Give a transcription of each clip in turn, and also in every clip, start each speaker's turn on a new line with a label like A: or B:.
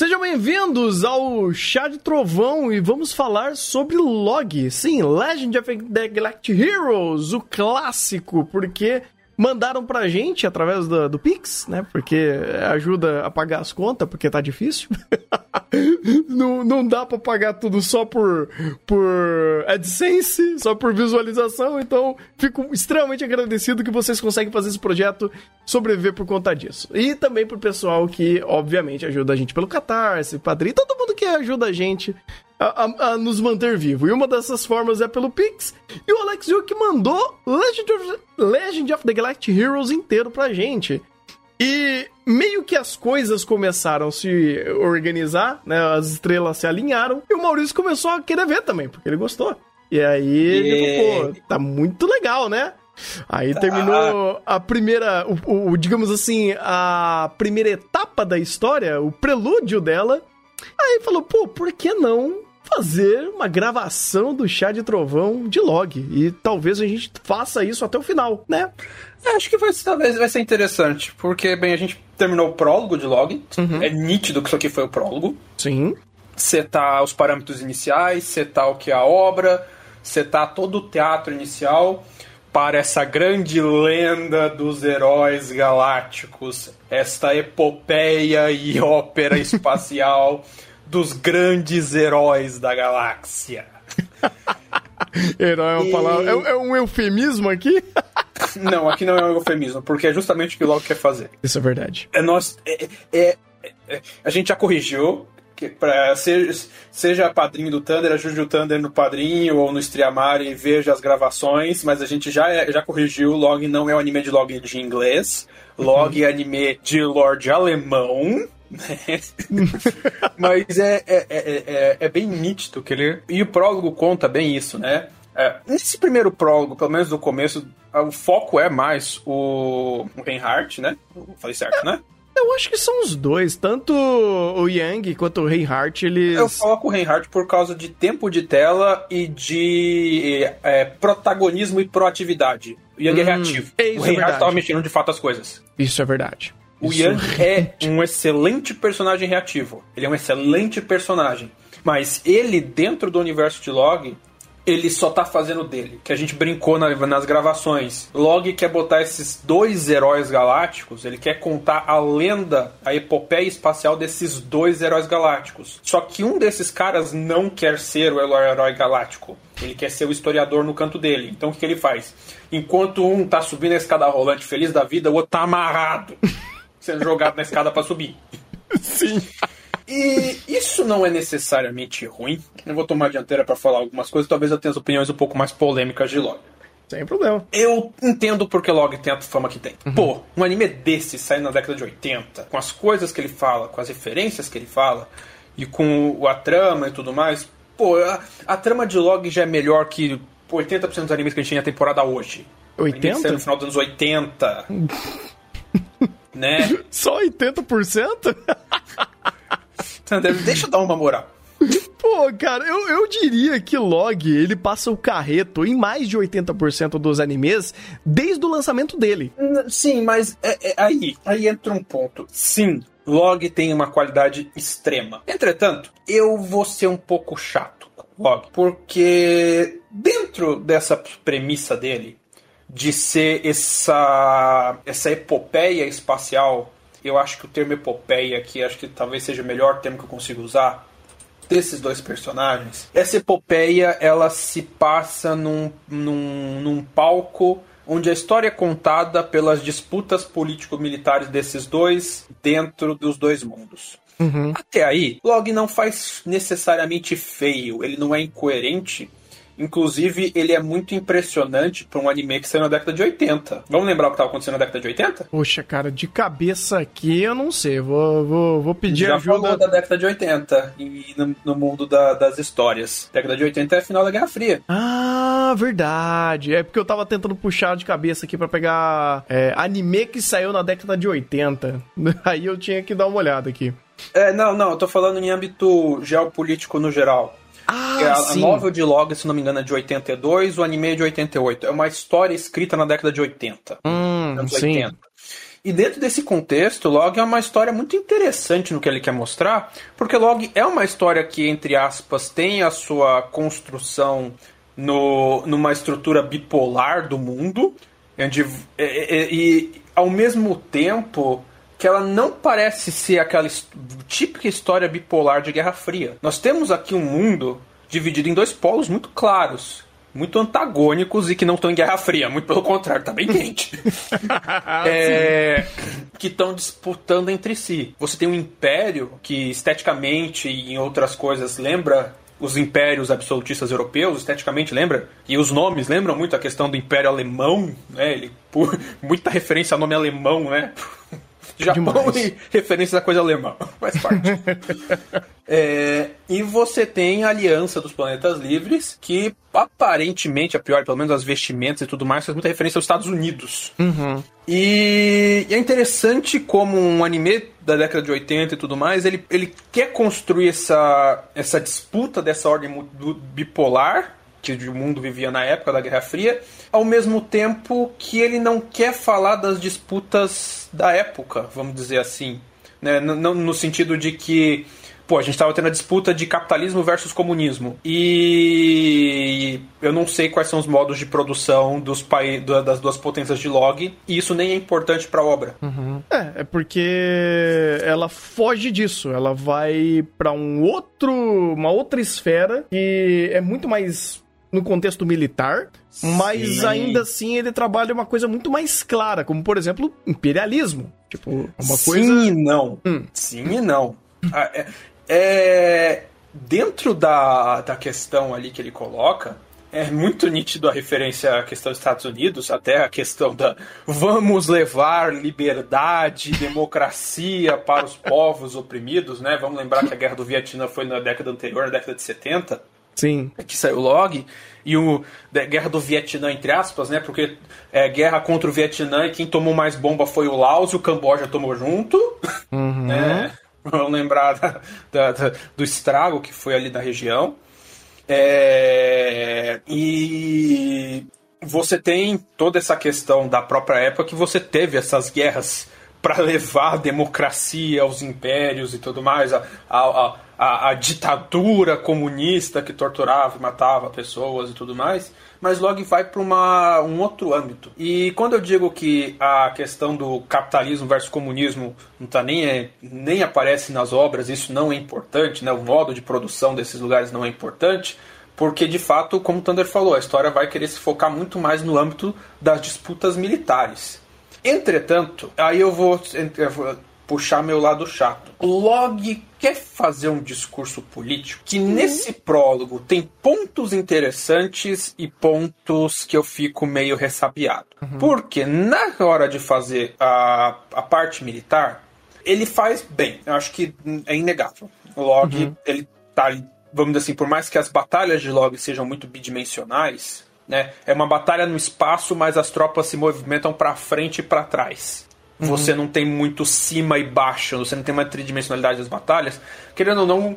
A: Sejam bem-vindos ao Chá de Trovão e vamos falar sobre Log. Sim, Legend of the Galactic Heroes, o clássico, porque mandaram pra gente através do, do Pix, né? Porque ajuda a pagar as contas, porque tá difícil. não, não dá pra pagar tudo só por, por AdSense, só por visualização, então fico extremamente agradecido que vocês conseguem fazer esse projeto sobreviver por conta disso. E também pro pessoal que, obviamente, ajuda a gente pelo Catarse, Padrinho, todo mundo que ajuda a gente a, a, nos manter vivo. E uma dessas formas é pelo Pix. E o Alex Yuk mandou Legend of, Legend of the Galactic Heroes inteiro pra gente. E meio que as coisas começaram a se organizar, né? As estrelas se alinharam. E o Maurício começou a querer ver também, porque ele gostou. E aí ele falou, pô, tá muito legal, né? Aí tá. terminou a primeira, o, o, digamos assim, a primeira etapa da história, o prelúdio dela. Aí falou, pô, por que não fazer uma gravação do chá de trovão de log. E talvez a gente faça isso até o final, né?
B: É, acho que vai, talvez vai ser interessante, porque, bem, a gente terminou o prólogo de log. Uhum. É nítido que isso aqui foi o prólogo.
A: Sim.
B: Setar os parâmetros iniciais, setar o que é a obra, setar todo o teatro inicial para essa grande lenda dos heróis galácticos, esta epopeia e ópera espacial dos grandes heróis da galáxia.
A: Herói é uma e... palavra. É, é, um eufemismo aqui?
B: não, aqui não é um eufemismo, porque é justamente o que o Loki quer fazer.
A: Isso é verdade.
B: É nós. É, é, é, a gente já corrigiu. Que pra, seja, seja padrinho do Thunder, ajude o Thunder no padrinho ou no Streamar e veja as gravações, mas a gente já, é, já corrigiu. Log não é o anime de log de inglês. Log uhum. é anime de Lorde alemão. Mas é, é, é, é, bem nítido que ele. E o prólogo conta bem isso, né? É, nesse primeiro prólogo, pelo menos no começo, o foco é mais o, o Reinhardt, né? Falei certo, né?
A: Eu acho que são os dois, tanto o Yang quanto o Reinhardt, eles.
B: Eu coloco o Reinhardt por causa de tempo de tela e de é, protagonismo e proatividade. O Yang hum, é reativo. É o Reinhardt estava mexendo de fato as coisas.
A: Isso é verdade.
B: O Yang é um excelente personagem reativo. Ele é um excelente personagem. Mas ele, dentro do universo de Log, ele só tá fazendo dele. Que a gente brincou na, nas gravações. Log quer botar esses dois heróis galácticos, ele quer contar a lenda, a epopeia espacial desses dois heróis galácticos. Só que um desses caras não quer ser o herói galáctico. Ele quer ser o historiador no canto dele. Então o que, que ele faz? Enquanto um tá subindo a escada rolante feliz da vida, o outro tá amarrado. sendo jogado na escada para subir.
A: Sim.
B: E isso não é necessariamente ruim. Eu vou tomar a dianteira para falar algumas coisas, talvez eu tenha as opiniões um pouco mais polêmicas de Log.
A: Sem problema.
B: Eu entendo porque Log tem a fama que tem. Uhum. Pô, um anime desse saindo na década de 80, com as coisas que ele fala, com as referências que ele fala, e com a trama e tudo mais, pô, a, a trama de Log já é melhor que 80% dos animes que a gente tinha na temporada hoje.
A: 80?
B: No final dos anos 80. né?
A: Só 80%?
B: Deixa eu dar uma moral.
A: Pô, cara, eu, eu diria que Log, ele passa o carreto em mais de 80% dos animes desde o lançamento dele.
B: Sim, mas é, é, aí, aí entra um ponto. Sim, Log tem uma qualidade extrema. Entretanto, eu vou ser um pouco chato com Log, porque dentro dessa premissa dele, de ser essa, essa epopeia espacial. Eu acho que o termo epopeia aqui, acho que talvez seja o melhor termo que eu consigo usar desses dois personagens. Essa epopeia, ela se passa num, num, num palco onde a história é contada pelas disputas político-militares desses dois dentro dos dois mundos. Uhum. Até aí, Log não faz necessariamente feio, ele não é incoerente, Inclusive, ele é muito impressionante para um anime que saiu na década de 80. Vamos lembrar o que estava acontecendo na década de 80?
A: Poxa, cara, de cabeça aqui eu não sei. Vou, vou, vou pedir
B: Já
A: ajuda.
B: falou da década de 80 e no, no mundo da, das histórias. década de 80 é a final da Guerra Fria.
A: Ah, verdade. É porque eu tava tentando puxar de cabeça aqui para pegar é, anime que saiu na década de 80. Aí eu tinha que dar uma olhada aqui.
B: É, não, não, eu tô falando em âmbito geopolítico no geral.
A: Ah, a,
B: a novel de Log, se não me engano, é de 82, o anime é de 88. É uma história escrita na década de 80.
A: Hum, anos sim. 80.
B: E dentro desse contexto, Log é uma história muito interessante no que ele quer mostrar, porque Log é uma história que, entre aspas, tem a sua construção no, numa estrutura bipolar do mundo, onde, e, e, e ao mesmo tempo que ela não parece ser aquela típica história bipolar de Guerra Fria. Nós temos aqui um mundo dividido em dois polos muito claros, muito antagônicos e que não estão em Guerra Fria, muito pelo contrário, tá bem quente. é, que estão disputando entre si. Você tem um império que esteticamente e em outras coisas lembra os impérios absolutistas europeus, esteticamente lembra? E os nomes lembram muito a questão do Império Alemão, né? Ele, por, muita referência ao nome alemão, né? Japão Demais. e referências a coisa alemã. Faz parte. é, e você tem a Aliança dos Planetas Livres, que aparentemente, a pior, pelo menos as vestimentas e tudo mais, faz muita referência aos Estados Unidos.
A: Uhum.
B: E é interessante como um anime da década de 80 e tudo mais, ele, ele quer construir essa, essa disputa dessa ordem bipolar que o mundo vivia na época da Guerra Fria, ao mesmo tempo que ele não quer falar das disputas da época, vamos dizer assim. Né? No, no sentido de que pô, a gente estava tendo a disputa de capitalismo versus comunismo. E eu não sei quais são os modos de produção dos das duas potências de log, e isso nem é importante para a obra.
A: Uhum. É, é porque ela foge disso, ela vai para um outro, uma outra esfera que é muito mais no contexto militar, mas Sim. ainda assim ele trabalha uma coisa muito mais clara, como por exemplo, imperialismo. Tipo, uma
B: Sim
A: coisa.
B: Sim e não. Hum. Sim e não. Ah, é, é, dentro da, da questão ali que ele coloca, é muito nítido a referência à questão dos Estados Unidos, até a questão da vamos levar liberdade, democracia para os povos oprimidos, né? Vamos lembrar que a guerra do Vietnã foi na década anterior, na década de 70.
A: Sim.
B: Que saiu o log. E o da Guerra do Vietnã, entre aspas, né? Porque é guerra contra o Vietnã e quem tomou mais bomba foi o Laos e o Camboja tomou junto.
A: Uhum.
B: Né? Vamos lembrar da, da, da, do estrago que foi ali da região. É, e você tem toda essa questão da própria época que você teve essas guerras para levar a democracia aos impérios e tudo mais, a, a, a, a, ditadura comunista que torturava e matava pessoas e tudo mais, mas logo vai para um outro âmbito. E quando eu digo que a questão do capitalismo versus comunismo não tá nem, é, nem aparece nas obras, isso não é importante, né? o modo de produção desses lugares não é importante, porque de fato, como o Thunder falou, a história vai querer se focar muito mais no âmbito das disputas militares. Entretanto, aí eu vou, eu vou puxar meu lado chato. Log quer fazer um discurso político que uhum. nesse prólogo tem pontos interessantes e pontos que eu fico meio ressabiado. Uhum. Porque na hora de fazer a, a parte militar, ele faz bem. Eu acho que é inegável. O Log, uhum. ele tá vamos dizer assim, por mais que as batalhas de Log sejam muito bidimensionais, né? É uma batalha no espaço, mas as tropas se movimentam para frente e para trás. Uhum. Você não tem muito cima e baixo, você não tem uma tridimensionalidade das batalhas. Querendo ou não,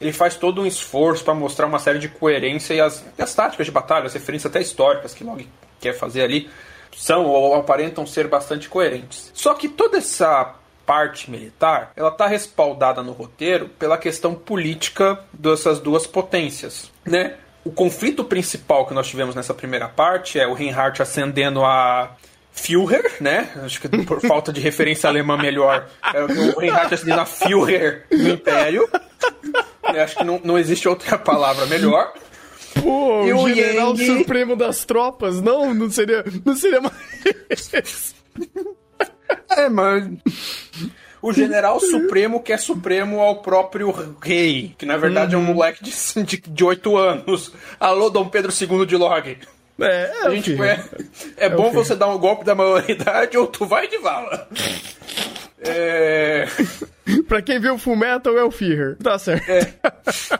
B: ele faz todo um esforço para mostrar uma série de coerência e as, e as táticas de batalha, as referências até históricas que Log quer fazer ali, são ou aparentam ser bastante coerentes. Só que toda essa parte militar, ela está respaldada no roteiro pela questão política dessas duas potências, né? o conflito principal que nós tivemos nessa primeira parte é o Reinhardt ascendendo a Führer, né? Acho que por falta de referência alemã melhor, é o Reinhardt ascendendo a Führer no Império. Acho que não, não existe outra palavra melhor.
A: Pô, e o general Yang... supremo das tropas, não, não seria, não seria mais.
B: é, mas o general supremo que é supremo ao próprio rei, que na verdade uhum. é um uhum. moleque de, de, de 8 anos. Alô, Dom Pedro II de Log.
A: É,
B: é, a gente, é, é, é bom você dar um golpe da maioridade ou tu vai de vala. É...
A: pra quem viu Full Metal é o Fear. Tá certo.
B: É,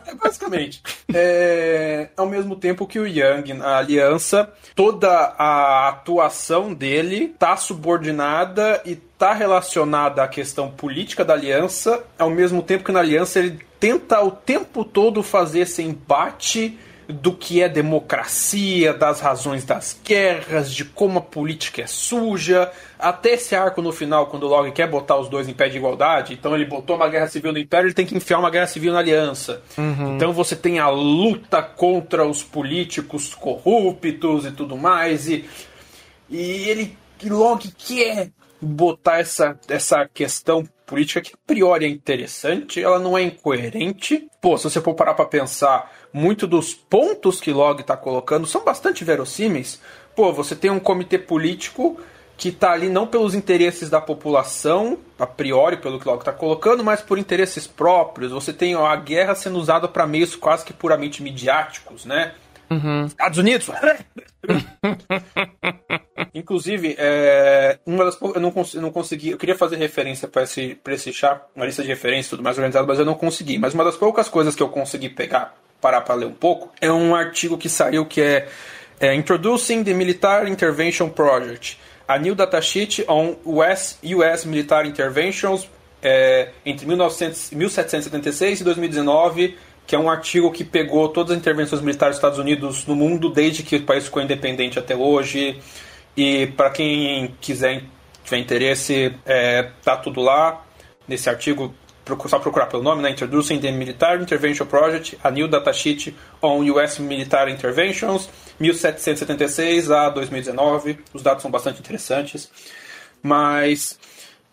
B: é basicamente. É, ao mesmo tempo que o Yang, a aliança, toda a atuação dele tá subordinada e tá relacionada à questão política da aliança, ao mesmo tempo que na aliança ele tenta o tempo todo fazer esse embate do que é democracia, das razões das guerras, de como a política é suja, até esse arco no final, quando o Log quer botar os dois em pé de igualdade, então ele botou uma guerra civil no Império, ele tem que enfiar uma guerra civil na Aliança. Uhum. Então você tem a luta contra os políticos corruptos e tudo mais, e, e ele, Log quer botar essa, essa questão política que a priori é interessante, ela não é incoerente. Pô, se você for parar pra pensar, muito dos pontos que Log está colocando são bastante verossímeis. Pô, você tem um comitê político que está ali não pelos interesses da população, a priori, pelo que Log está colocando, mas por interesses próprios. Você tem ó, a guerra sendo usada para meios quase que puramente midiáticos, né? Uhum. Estados Unidos! Inclusive, é, uma das eu não, cons, eu não consegui. Eu queria fazer referência para esse, esse chá, uma lista de referências tudo mais organizado, mas eu não consegui. Mas uma das poucas coisas que eu consegui pegar, parar para ler um pouco, é um artigo que saiu que é, é Introducing the Military Intervention Project. A new datasheet on US, US Military Interventions é, entre 1900, 1776 e 2019 que é um artigo que pegou todas as intervenções militares dos Estados Unidos no mundo desde que o país ficou independente até hoje. E para quem quiser tiver interesse, é, tá tudo lá nesse artigo. Só procurar pelo nome, né? Introducing the Military Intervention Project, a new datasheet on US Military Interventions, 1776 a 2019. Os dados são bastante interessantes. Mas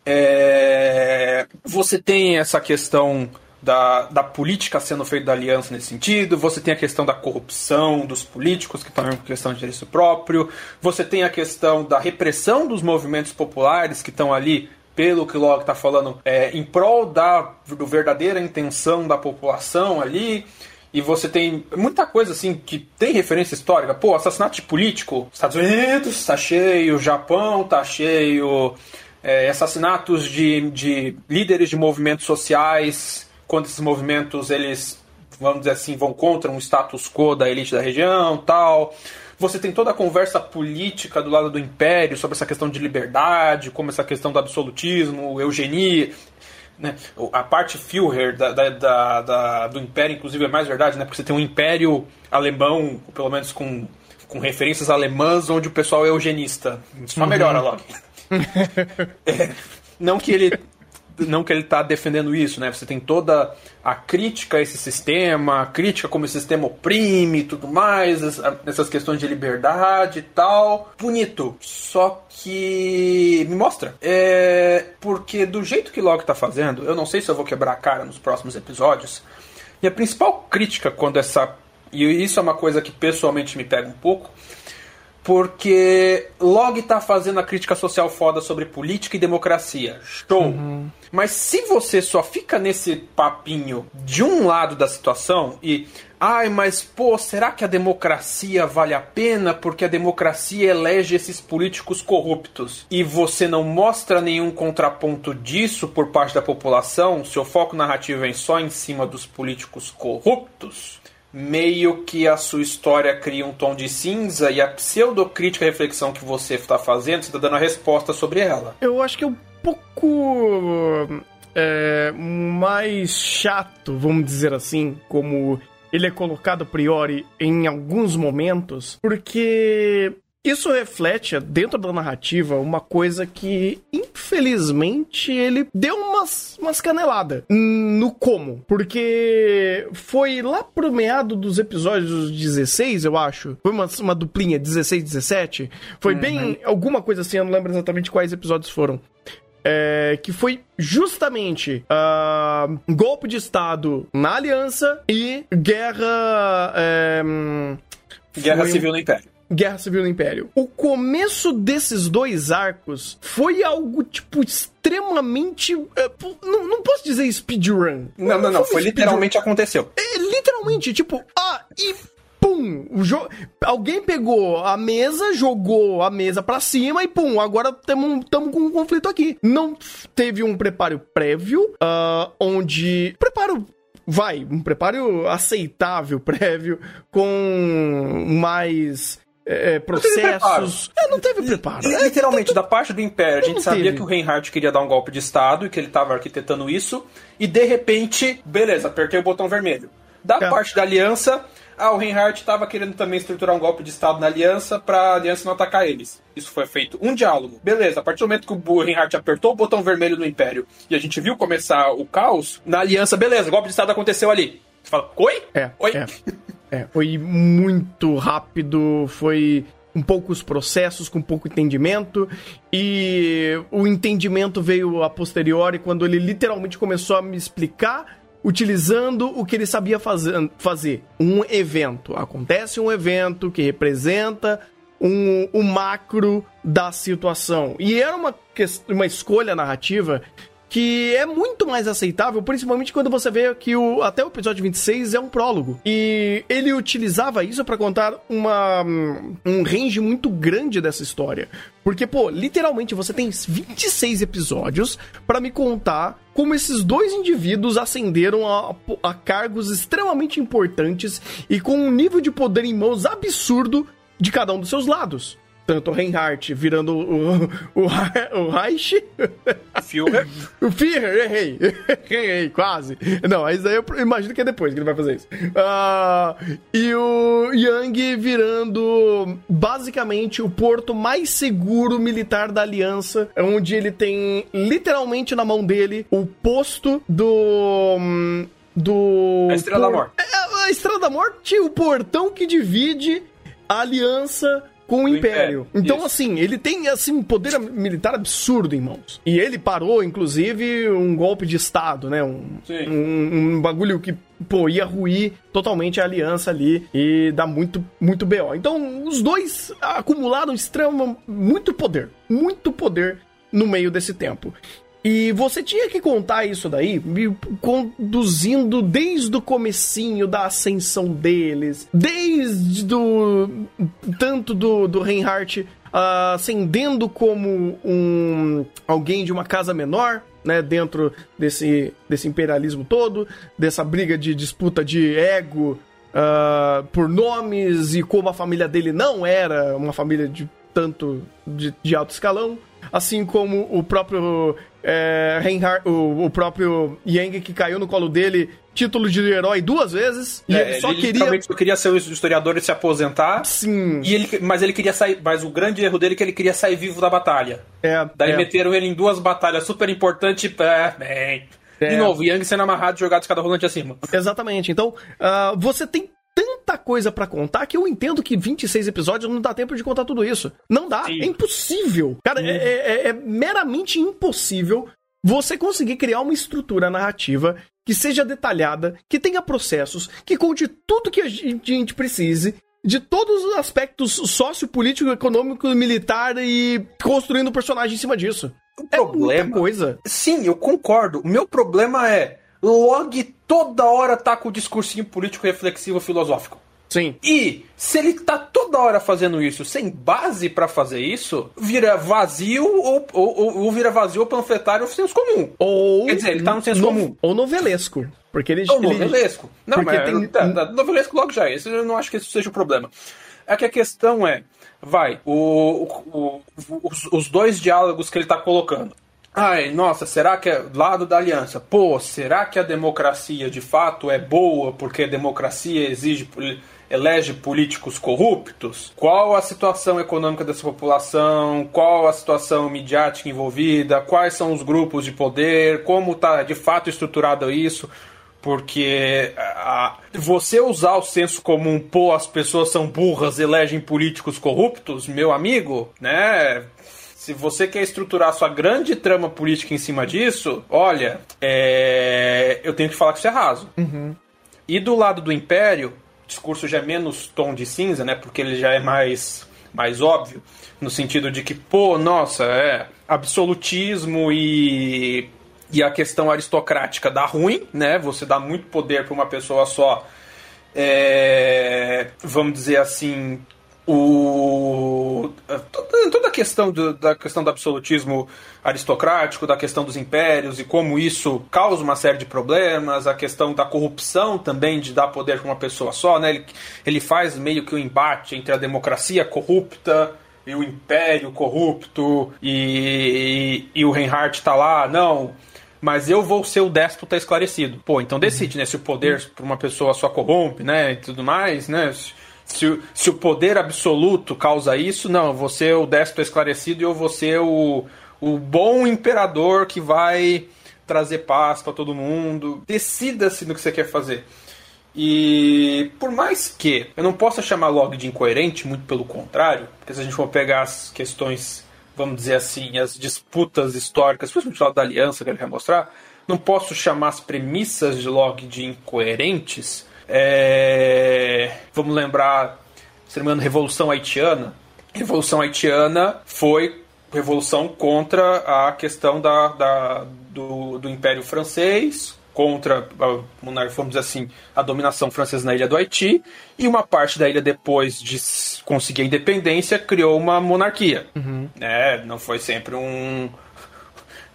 B: é, você tem essa questão da, da política sendo feita da aliança nesse sentido, você tem a questão da corrupção dos políticos, que também é uma questão de interesse próprio, você tem a questão da repressão dos movimentos populares que estão ali pelo que o Locke está falando, é, em prol da do verdadeira intenção da população ali. E você tem muita coisa assim que tem referência histórica. Pô, assassinato de político, Estados Unidos tá cheio, Japão tá cheio, é, assassinatos de, de líderes de movimentos sociais quando esses movimentos eles vamos dizer assim vão contra um status quo da elite da região tal você tem toda a conversa política do lado do império sobre essa questão de liberdade como essa questão do absolutismo eugenia né? a parte Führer da, da, da, do império inclusive é mais verdade né porque você tem um império alemão pelo menos com com referências alemãs onde o pessoal é eugenista isso uhum. melhora logo é, não que ele não que ele está defendendo isso, né? Você tem toda a crítica a esse sistema, a crítica como esse sistema oprime e tudo mais, essas questões de liberdade e tal. Bonito. Só que. Me mostra. É. Porque do jeito que Locke está fazendo, eu não sei se eu vou quebrar a cara nos próximos episódios. E a principal crítica quando essa. E isso é uma coisa que pessoalmente me pega um pouco porque Log tá fazendo a crítica social foda sobre política e democracia. Show. Uhum. Mas se você só fica nesse papinho de um lado da situação e. Ai, mas pô, será que a democracia vale a pena? Porque a democracia elege esses políticos corruptos. E você não mostra nenhum contraponto disso por parte da população? Seu foco narrativo vem só em cima dos políticos corruptos? Meio que a sua história cria um tom de cinza e a pseudocrítica reflexão que você está fazendo, você está dando a resposta sobre ela.
A: Eu acho que é um pouco é, mais chato, vamos dizer assim, como ele é colocado a priori em alguns momentos, porque isso reflete, dentro da narrativa, uma coisa que, infelizmente, ele deu umas, umas caneladas no como. Porque foi lá pro meado dos episódios 16, eu acho. Foi uma, uma duplinha, 16, 17. Foi uhum. bem alguma coisa assim, eu não lembro exatamente quais episódios foram. É, que foi justamente uh, golpe de Estado na Aliança e guerra. É,
B: guerra Civil no Império.
A: Guerra Civil no Império. O começo desses dois arcos foi algo, tipo, extremamente. Uh, não, não posso dizer speedrun.
B: Não, não, não. Foi literalmente aconteceu.
A: É, literalmente, tipo, ah, e pum, o jo... alguém pegou a mesa, jogou a mesa para cima e pum, agora estamos com um conflito aqui. Não teve um preparo prévio, uh, onde preparo vai, um preparo aceitável prévio com mais é, processos.
B: Não, é, não teve preparo. É, literalmente, da parte do Império, a gente sabia teve. que o Reinhardt queria dar um golpe de Estado e que ele estava arquitetando isso, e de repente, beleza, apertei o botão vermelho. Da é. parte da aliança, Ah, o Reinhardt estava querendo também estruturar um golpe de Estado na aliança para a aliança não atacar eles. Isso foi feito. Um diálogo. Beleza, a partir do momento que o Reinhardt apertou o botão vermelho no Império e a gente viu começar o caos, na aliança, beleza, golpe de Estado aconteceu ali. Você fala, oi?
A: É.
B: Oi?
A: É. é. Foi muito rápido, foi com poucos processos, com pouco entendimento, e o entendimento veio a posteriori quando ele literalmente começou a me explicar utilizando o que ele sabia fazer, fazer. Um evento. Acontece um evento que representa um, um macro da situação. E era uma, uma escolha narrativa que é muito mais aceitável, principalmente quando você vê que o, até o episódio 26 é um prólogo. E ele utilizava isso para contar uma, um range muito grande dessa história. Porque, pô, literalmente você tem 26 episódios para me contar como esses dois indivíduos ascenderam a, a cargos extremamente importantes e com um nível de poder em mãos absurdo de cada um dos seus lados tanto o Reinhardt virando o, o, o Reich.
B: Führer.
A: o Führer, errei. errei, quase. Não, mas daí eu imagino que é depois que ele vai fazer isso. Uh, e o Yang virando basicamente o porto mais seguro militar da aliança, onde ele tem literalmente na mão dele o posto do. Do.
B: A Estrela por... da Morte.
A: É, a Estrela da Morte, o portão que divide a aliança com o Império. Império. Então, Isso. assim, ele tem assim um poder militar absurdo em mãos. E ele parou, inclusive, um golpe de Estado, né? Um, um, um, bagulho que, pô, ia ruir totalmente a aliança ali e dá muito, muito BO. Então, os dois acumularam extremo, muito poder. Muito poder no meio desse tempo. E você tinha que contar isso daí, me conduzindo desde o comecinho da ascensão deles, desde do tanto do, do Reinhardt uh, ascendendo como um alguém de uma casa menor, né, dentro desse, desse imperialismo todo, dessa briga de disputa de ego uh, por nomes e como a família dele não era uma família de tanto de, de alto escalão, assim como o próprio é, o, o, próprio Yang que caiu no colo dele, título de herói duas vezes.
B: E é, ele só ele queria. Só queria ser o historiador e se aposentar.
A: Sim.
B: E ele, mas ele queria sair. Mas o grande erro dele é que ele queria sair vivo da batalha.
A: É.
B: Daí
A: é.
B: meteram ele em duas batalhas super importantes. É, bem. É. De novo, Yang sendo amarrado e jogado de cada rolante acima.
A: Exatamente. Então, uh, você tem tanta coisa para contar que eu entendo que 26 episódios não dá tempo de contar tudo isso. Não dá, Sim. é impossível. Cara, é, é, é, meramente impossível você conseguir criar uma estrutura narrativa que seja detalhada, que tenha processos, que conte tudo que a gente precise de todos os aspectos sociopolítico, econômico, militar e construindo o um personagem em cima disso.
B: O é problema, muita coisa. Sim, eu concordo. O meu problema é Log toda hora tá com o discursinho político reflexivo filosófico.
A: Sim.
B: E se ele tá toda hora fazendo isso sem base para fazer isso, vira vazio ou, ou, ou, vira vazio ou panfletário ou senso comum.
A: Ou.
B: Quer dizer, ele tá no senso no, comum.
A: Ou novelesco. Porque ele.
B: Ou novelesco. Não, porque mas tem... tá, tá, novelesco logo já é. Isso, eu não acho que isso seja o problema. É que a questão é. Vai, o, o, o os, os dois diálogos que ele tá colocando. Ai, nossa, será que é lado da aliança? Pô, será que a democracia de fato é boa porque a democracia exige elege políticos corruptos? Qual a situação econômica dessa população? Qual a situação midiática envolvida? Quais são os grupos de poder? Como está de fato estruturado isso? Porque a, você usar o senso comum, pô, as pessoas são burras, elegem políticos corruptos, meu amigo, né? Se você quer estruturar sua grande trama política em cima disso, olha, é... eu tenho que falar que isso é raso.
A: Uhum.
B: E do lado do Império, o discurso já é menos tom de cinza, né? Porque ele já é mais, mais óbvio, no sentido de que, pô, nossa, é absolutismo e, e a questão aristocrática dá ruim, né? Você dá muito poder para uma pessoa só. É, vamos dizer assim, o toda a questão do, da questão do absolutismo aristocrático, da questão dos impérios e como isso causa uma série de problemas, a questão da corrupção também de dar poder para uma pessoa só, né? Ele, ele faz meio que o um embate entre a democracia corrupta e o império corrupto e, e, e o Reinhardt está lá, não, mas eu vou ser o déspota esclarecido. Pô, então decide, né? Se o poder para uma pessoa só corrompe, né? E tudo mais, né? Se, se o poder absoluto causa isso, não, você é o déspota esclarecido e eu vou ser o, o bom imperador que vai trazer paz para todo mundo. Decida-se no que você quer fazer. E por mais que eu não possa chamar log de incoerente, muito pelo contrário, porque se a gente for pegar as questões, vamos dizer assim, as disputas históricas, principalmente lado da aliança que ele quer mostrar, não posso chamar as premissas de log de incoerentes, é... Vamos lembrar, se não me engano, Revolução Haitiana. Revolução Haitiana foi revolução contra a questão da, da do, do Império Francês, contra, vamos dizer assim, a dominação francesa na ilha do Haiti, e uma parte da ilha, depois de conseguir a independência, criou uma monarquia. Uhum. É, não foi sempre um.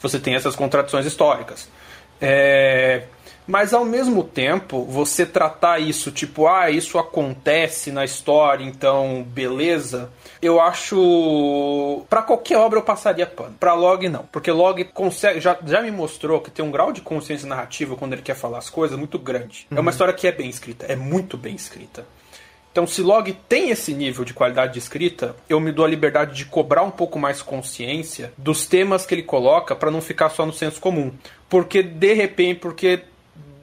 B: Você tem essas contradições históricas. É... Mas ao mesmo tempo, você tratar isso tipo, ah, isso acontece na história, então beleza. Eu acho. para qualquer obra eu passaria pano. Pra Log não. Porque Log consegue. Já, já me mostrou que tem um grau de consciência narrativa quando ele quer falar as coisas muito grande. Uhum. É uma uhum. história que é bem escrita. É muito bem escrita. Então, se Log tem esse nível de qualidade de escrita, eu me dou a liberdade de cobrar um pouco mais consciência dos temas que ele coloca para não ficar só no senso comum. Porque, de repente, porque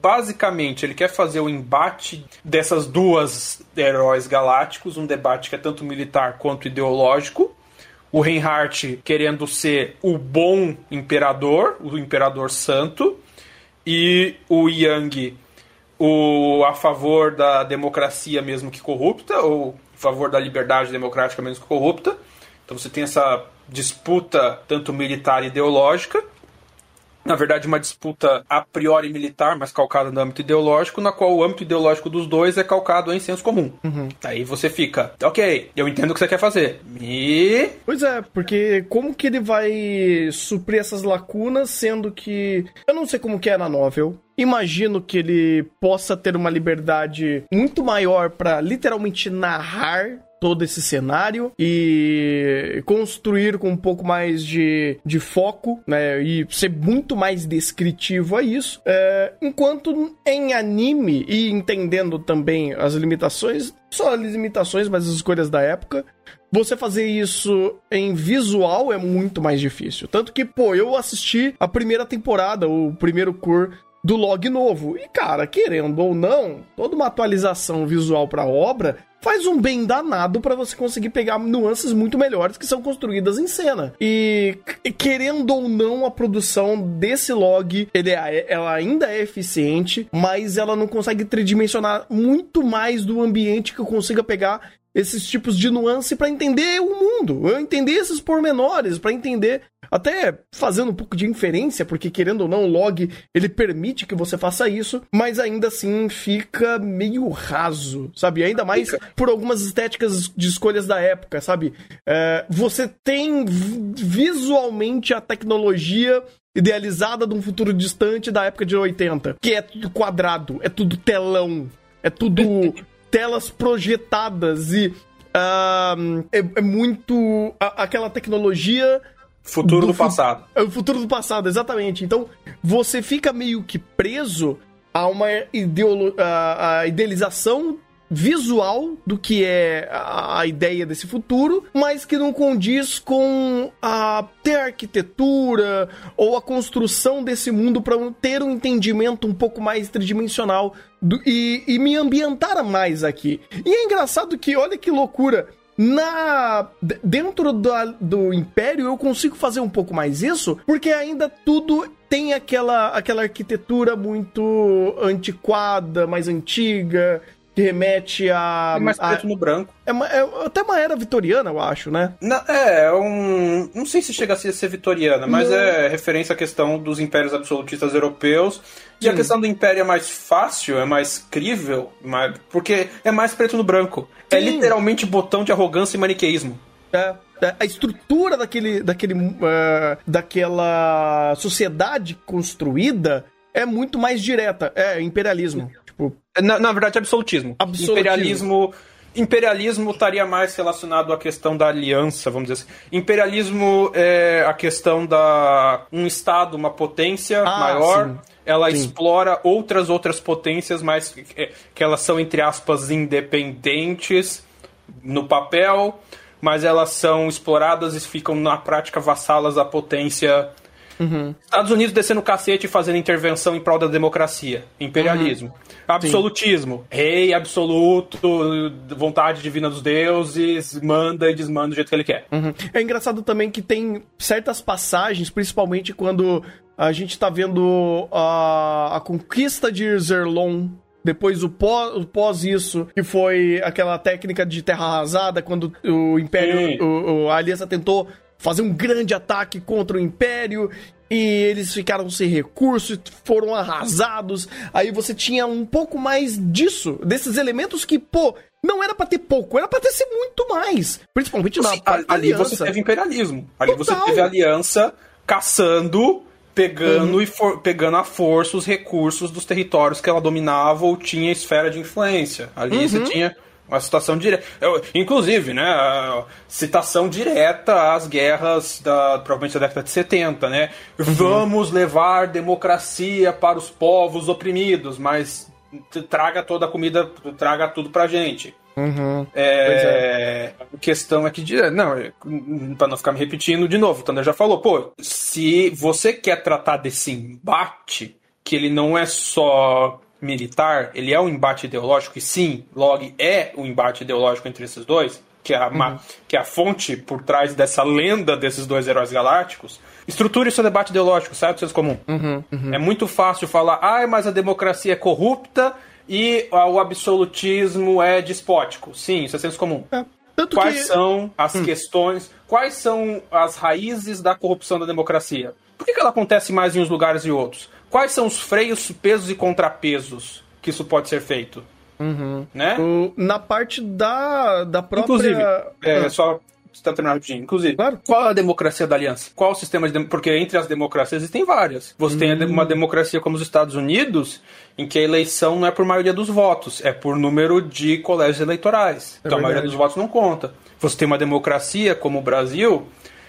B: basicamente ele quer fazer o embate dessas duas heróis galácticos, um debate que é tanto militar quanto ideológico. O Reinhardt querendo ser o bom imperador, o imperador santo, e o Yang o a favor da democracia mesmo que corrupta, ou a favor da liberdade democrática mesmo que corrupta. Então você tem essa disputa tanto militar e ideológica na verdade, uma disputa a priori militar, mas calcada no âmbito ideológico, na qual o âmbito ideológico dos dois é calcado em senso comum. Uhum. Aí você fica, ok, eu entendo o que você quer fazer. E.
A: Pois é, porque como que ele vai suprir essas lacunas, sendo que. Eu não sei como que é na novel, imagino que ele possa ter uma liberdade muito maior para literalmente narrar todo esse cenário e construir com um pouco mais de, de foco, né? E ser muito mais descritivo a isso. É, enquanto em anime, e entendendo também as limitações, só as limitações, mas as escolhas da época, você fazer isso em visual é muito mais difícil. Tanto que, pô, eu assisti a primeira temporada, o primeiro cur do log novo. E, cara, querendo ou não, toda uma atualização visual para a obra faz um bem danado para você conseguir pegar nuances muito melhores que são construídas em cena. E querendo ou não, a produção desse log, ele é, ela ainda é eficiente, mas ela não consegue tridimensionar muito mais do ambiente que eu consiga pegar esses tipos de nuance para entender o mundo, eu entender esses pormenores, para entender até fazendo um pouco de inferência, porque querendo ou não, o log ele permite que você faça isso, mas ainda assim fica meio raso, sabe? Ainda mais por algumas estéticas de escolhas da época, sabe? É, você tem visualmente a tecnologia idealizada de um futuro distante da época de 80, que é tudo quadrado, é tudo telão, é tudo telas projetadas e uh, é, é, muito a, aquela tecnologia
B: futuro do, do passado.
A: É o futuro do passado, exatamente. Então você fica meio que preso a uma ideolo a, a idealização visual do que é a, ideia desse futuro, mas que não condiz com a ter arquitetura ou a construção desse mundo para ter um entendimento um pouco mais tridimensional do, e, e me ambientar mais aqui. E é engraçado que, olha que loucura, na dentro do, do Império eu consigo fazer um pouco mais isso, porque ainda tudo tem aquela, aquela arquitetura muito antiquada, mais antiga, remete a.
B: É mais preto
A: a,
B: no branco.
A: É, uma, é, até uma era vitoriana, eu acho, né?
B: Não, é, é, um. Não sei se chega a ser, ser vitoriana, mas não. é referência à questão dos impérios absolutistas europeus. E a questão do império é mais fácil, é mais crível, porque é mais preto no branco. É Sim. É literalmente botão de arrogância e maniqueísmo.
A: É, é. A estrutura daquele, daquele, uh, daquela sociedade construída é muito mais direta. É imperialismo.
B: Na, na verdade, absolutismo. absolutismo. Imperialismo. imperialismo estaria mais relacionado à questão da aliança, vamos dizer assim. Imperialismo é a questão da um estado, uma potência ah, maior. Sim. Ela sim. explora outras outras potências, mas que, que elas são entre aspas independentes no papel, mas elas são exploradas e ficam na prática vassalas da potência Uhum. Estados Unidos descendo o cacete e fazendo intervenção em prol da democracia. Imperialismo. Uhum. Absolutismo. Sim. Rei absoluto, vontade divina dos deuses, manda e desmanda do jeito que ele quer.
A: Uhum. É engraçado também que tem certas passagens, principalmente quando a gente tá vendo a, a conquista de Zerlon depois o pós, o pós isso, que foi aquela técnica de terra arrasada, quando o Império, o, o, a Aliança tentou fazer um grande ataque contra o Império e eles ficaram sem recursos, foram arrasados. Aí você tinha um pouco mais disso, desses elementos que, pô, não era para ter pouco, era para ter ser muito mais. Principalmente na Sim,
B: ali aliança. você teve imperialismo. Ali Total. você teve aliança caçando, pegando uhum. e for, pegando a força os recursos dos territórios que ela dominava ou tinha esfera de influência. Ali uhum. você tinha uma citação direta. Inclusive, né? Citação direta às guerras da, provavelmente da década de 70, né? Uhum. Vamos levar democracia para os povos oprimidos, mas traga toda a comida, traga tudo pra gente. Uhum. É, é. A questão aqui de. Não, para não ficar me repetindo de novo, o Thunder já falou, pô, se você quer tratar desse embate, que ele não é só militar, ele é um embate ideológico, e sim, Log é um embate ideológico entre esses dois, que é a, uhum. que é a fonte por trás dessa lenda desses dois heróis galácticos, estruture seu debate ideológico, sabe, do senso comum. Uhum, uhum. É muito fácil falar, ah, mas a democracia é corrupta e o absolutismo é despótico. Sim, isso é senso comum. É. quais que... são as hum. questões, quais são as raízes da corrupção da democracia? Por que, que ela acontece mais em uns lugares e outros? Quais são os freios, pesos e contrapesos que isso pode ser feito?
A: Uhum. Né? O, na parte da, da própria.
B: Inclusive, é, ah. só está terminando rapidinho. Inclusive, claro. qual é a democracia da aliança? Qual o sistema de. Porque entre as democracias existem várias. Você hum. tem uma democracia como os Estados Unidos, em que a eleição não é por maioria dos votos, é por número de colégios eleitorais. É então verdade. a maioria dos votos não conta. Você tem uma democracia como o Brasil,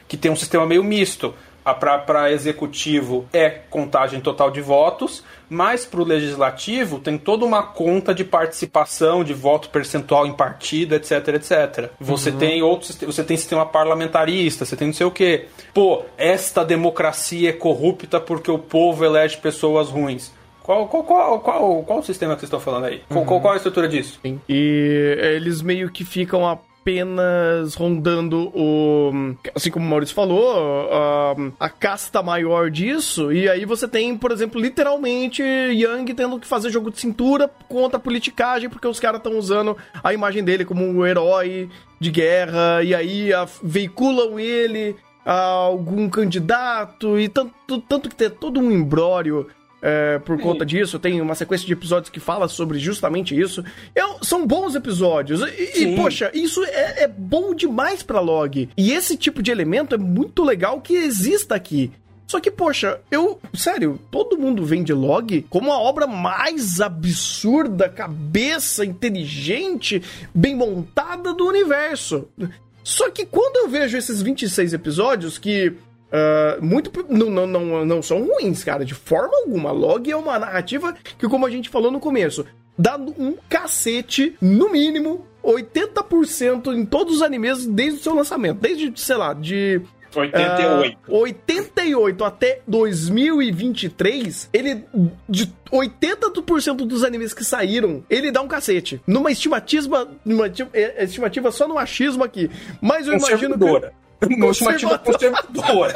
B: que tem um sistema meio misto para executivo é contagem total de votos, mas para o legislativo tem toda uma conta de participação, de voto percentual em partido, etc, etc. Você uhum. tem outros, você tem sistema parlamentarista, você tem não sei o quê. Pô, esta democracia é corrupta porque o povo elege pessoas ruins. Qual, qual, qual, qual, qual o sistema que vocês estão falando aí? Uhum. Qual, qual, a estrutura disso?
A: Sim. E eles meio que ficam a apenas rondando o. Assim como o Maurício falou, a, a casta maior disso. E aí você tem, por exemplo, literalmente Yang tendo que fazer jogo de cintura contra a politicagem, porque os caras estão usando a imagem dele como um herói de guerra. E aí a, veiculam ele a algum candidato. E tanto, tanto que tem todo um imbróglio é, por conta disso. Tem uma sequência de episódios que fala sobre justamente isso. Eu, são bons episódios. E, e poxa, isso é, é, bom demais pra log. E esse tipo de elemento é muito legal que exista aqui. Só que, poxa, eu. Sério, todo mundo vende log como a obra mais absurda, cabeça, inteligente, bem montada do universo. Só que quando eu vejo esses 26 episódios que Uh, muito não, não, não, não são ruins, cara, de forma alguma. Log é uma narrativa que, como a gente falou no começo, dá um cacete, no mínimo, 80% em todos os animes desde o seu lançamento. Desde, sei lá, de
B: 88.
A: Uh, 88 até 2023, ele. De 80% dos animes que saíram, ele dá um cacete. Numa estimativa. Numa é, estimativa só no achismo aqui. Mas eu imagino que.
B: Uma estimativa conservadora.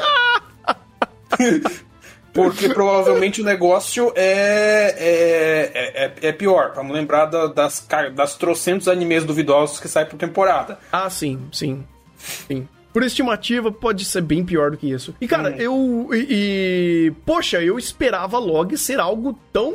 B: Porque provavelmente o negócio é, é, é, é, pior. Vamos lembrar da, das, das trocentos animes duvidosos que saem por temporada.
A: Ah, sim, sim. Sim. Por estimativa, pode ser bem pior do que isso. E, cara, hum. eu. E, e, Poxa, eu esperava Log ser algo tão.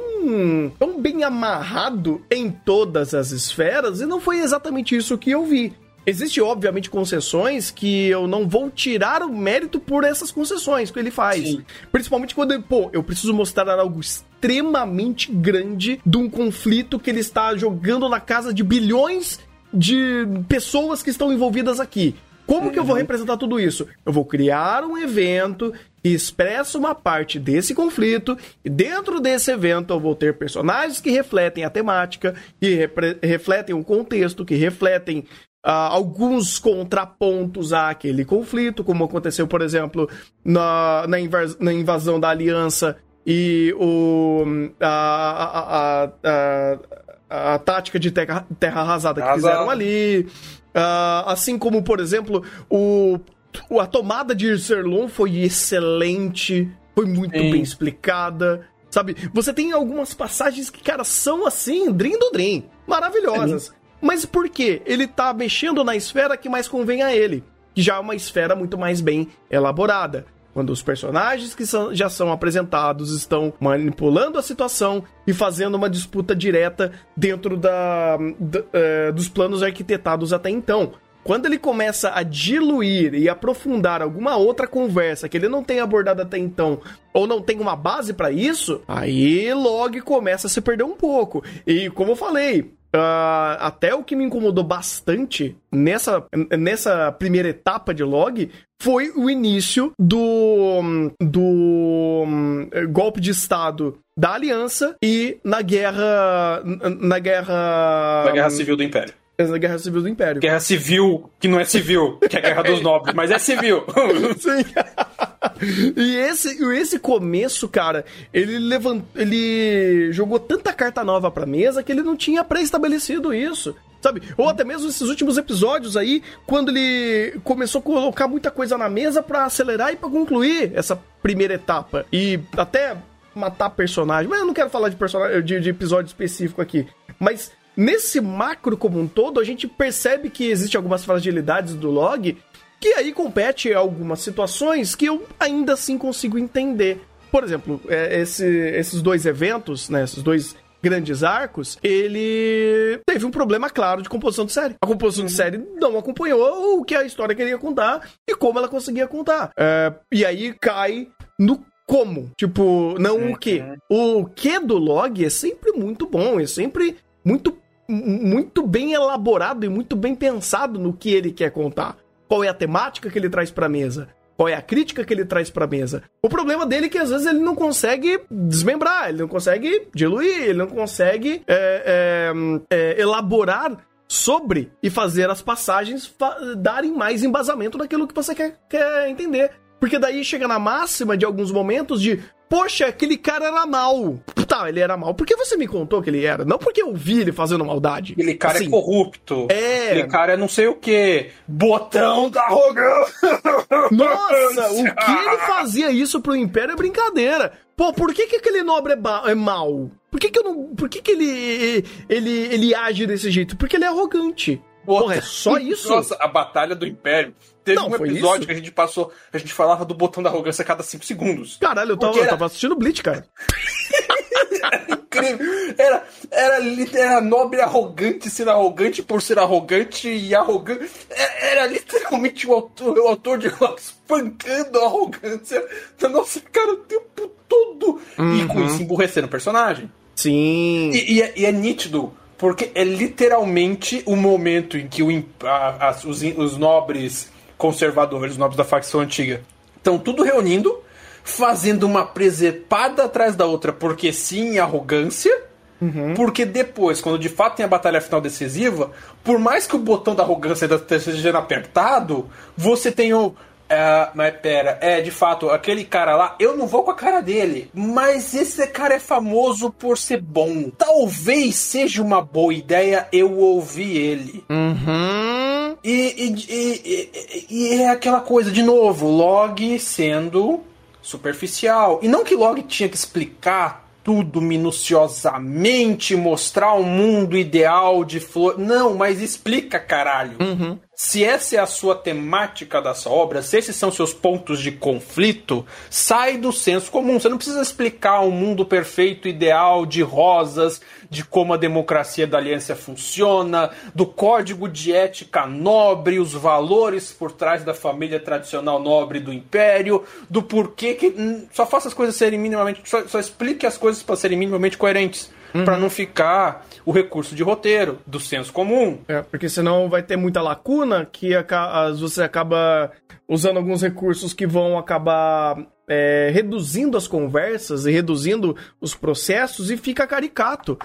A: tão bem amarrado em todas as esferas, e não foi exatamente isso que eu vi. Existe, obviamente, concessões que eu não vou tirar o mérito por essas concessões que ele faz. Sim. Principalmente quando, pô, eu preciso mostrar algo extremamente grande de um conflito que ele está jogando na casa de bilhões de pessoas que estão envolvidas aqui. Como que eu vou
B: Uhum.
A: representar tudo isso? Eu vou criar um evento que expressa uma parte desse conflito, e dentro desse evento eu vou ter personagens que refletem a temática, que refletem o contexto, que refletem ah, alguns contrapontos àquele conflito, como aconteceu, por exemplo, na, na, invas- na invasão da Aliança e o, a, a, a, a, a tática de terra, terra arrasada que fizeram ali. Ah, assim como, por exemplo, o, o- a tomada de Irserlon foi excelente, foi muito
B: Sim.
A: bem explicada. Sabe, você tem algumas passagens que, cara, são assim, Dream do Dream, maravilhosas. Mas por quê? Ele tá mexendo na esfera que mais convém a ele, que já é uma esfera muito mais bem elaborada. Quando os personagens que são- já são apresentados estão manipulando a situação e fazendo uma disputa direta dentro da, eh, dos planos arquitetados até então. Quando ele começa a diluir e aprofundar alguma outra conversa que ele não tem abordado até então, ou não tem uma base pra isso, aí log começa a se perder um pouco. E como eu falei, ah, até o que me incomodou bastante nessa, nessa primeira etapa de log foi o início do, do hum, golpe de estado da aliança e na guerra na guerra
B: Da Guerra Civil do Império.
A: Na guerra civil do império
B: Guerra Civil, que não é civil, que é a Guerra dos Nobres, mas é civil.
A: Sim. e esse, esse começo, cara, ele levant... ele jogou tanta carta nova pra mesa que ele não tinha pré-estabelecido isso. Sabe? Ou até mesmo esses últimos episódios aí, quando ele começou a colocar muita coisa na mesa pra acelerar e pra concluir essa primeira etapa. E até matar personagem. Mas eu não quero falar de personagem de, de episódio específico aqui. Mas nesse macro como um todo, a gente percebe que existem algumas fragilidades do log que aí compete algumas situações que eu ainda assim consigo entender. Por exemplo, é, esse- esses dois eventos, né, esses dois grandes arcos, ele teve um problema claro de composição de série. A composição de série não acompanhou o que a história queria contar e como ela conseguia contar. É, e aí cai no como. Tipo, não o que. O que do log é sempre muito bom, é sempre muito, muito bem elaborado e muito bem pensado no que ele quer contar. Qual é a temática que ele traz pra mesa? Qual é a crítica que ele traz pra mesa? O problema dele é que às vezes ele não consegue desmembrar, ele não consegue diluir, ele não consegue é, é, é, elaborar sobre e fazer as passagens fa- darem mais embasamento naquilo que você quer, quer entender. Porque daí chega na máxima de alguns momentos de, poxa, aquele cara era mal. Tá, ele era mal. Por que você me contou que ele era? Não porque eu vi ele fazendo maldade.
B: Aquele cara
A: Assim,
B: é corrupto.
A: É.
B: Aquele cara é não sei o que. Botão da arrogância.
A: Nossa, o que ele fazia isso pro Império é brincadeira. Pô, por que, que aquele nobre é, é mal? Por que, que eu não. Por que, que ele, ele, ele age desse jeito? Porque ele é arrogante. Porra, é só isso?
B: Nossa, a Batalha do Império. Teve
A: Não,
B: um episódio que a gente passou, a gente falava do botão da arrogância a cada 5 segundos.
A: Caralho, eu tava,
B: Porque
A: eu
B: era-
A: tava assistindo Bleach, cara.
B: Incrível. Era, era, era nobre arrogante ser arrogante por ser arrogante e arrogante. Era, era literalmente o autor, o autor de Rock espancando a arrogância da nossa cara o tempo todo. E com isso emburrecendo o personagem.
A: Sim.
B: E, e é, e é nítido, porque é literalmente o momento em que o a- as- os, os nobres conservadores, os nobres da facção antiga, estão tudo reunindo, fazendo uma presepada atrás da outra, porque sim, arrogância. Porque depois, quando de fato tem a batalha final decisiva, por mais que o botão da arrogância ainda esteja apertado, você tem o. É, mas pera, é de fato, aquele cara lá, eu não vou com a cara dele, mas esse cara é famoso por ser bom. Talvez seja uma boa ideia eu ouvir ele.
A: Uhum.
B: E, e, e- e- e é aquela coisa, de novo, log sendo superficial. E não que log tinha que explicar tudo minuciosamente, mostrar um mundo ideal de flor. Não, mas explica, caralho. Se essa é a sua temática da sua obra, se esses são seus pontos de conflito, sai do senso comum. Você não precisa explicar um mundo perfeito, ideal, de rosas, de como a democracia da aliança funciona, do código de ética nobre, os valores por trás da família tradicional nobre do império, do porquê que. Só faça as coisas serem minimamente. Só, só explique as coisas para serem minimamente coerentes. Uhum. para não ficar o recurso de roteiro, do senso comum.
A: É, porque senão vai ter muita lacuna que você acaba usando alguns recursos que vão acabar é, reduzindo as conversas e reduzindo os processos e fica caricato.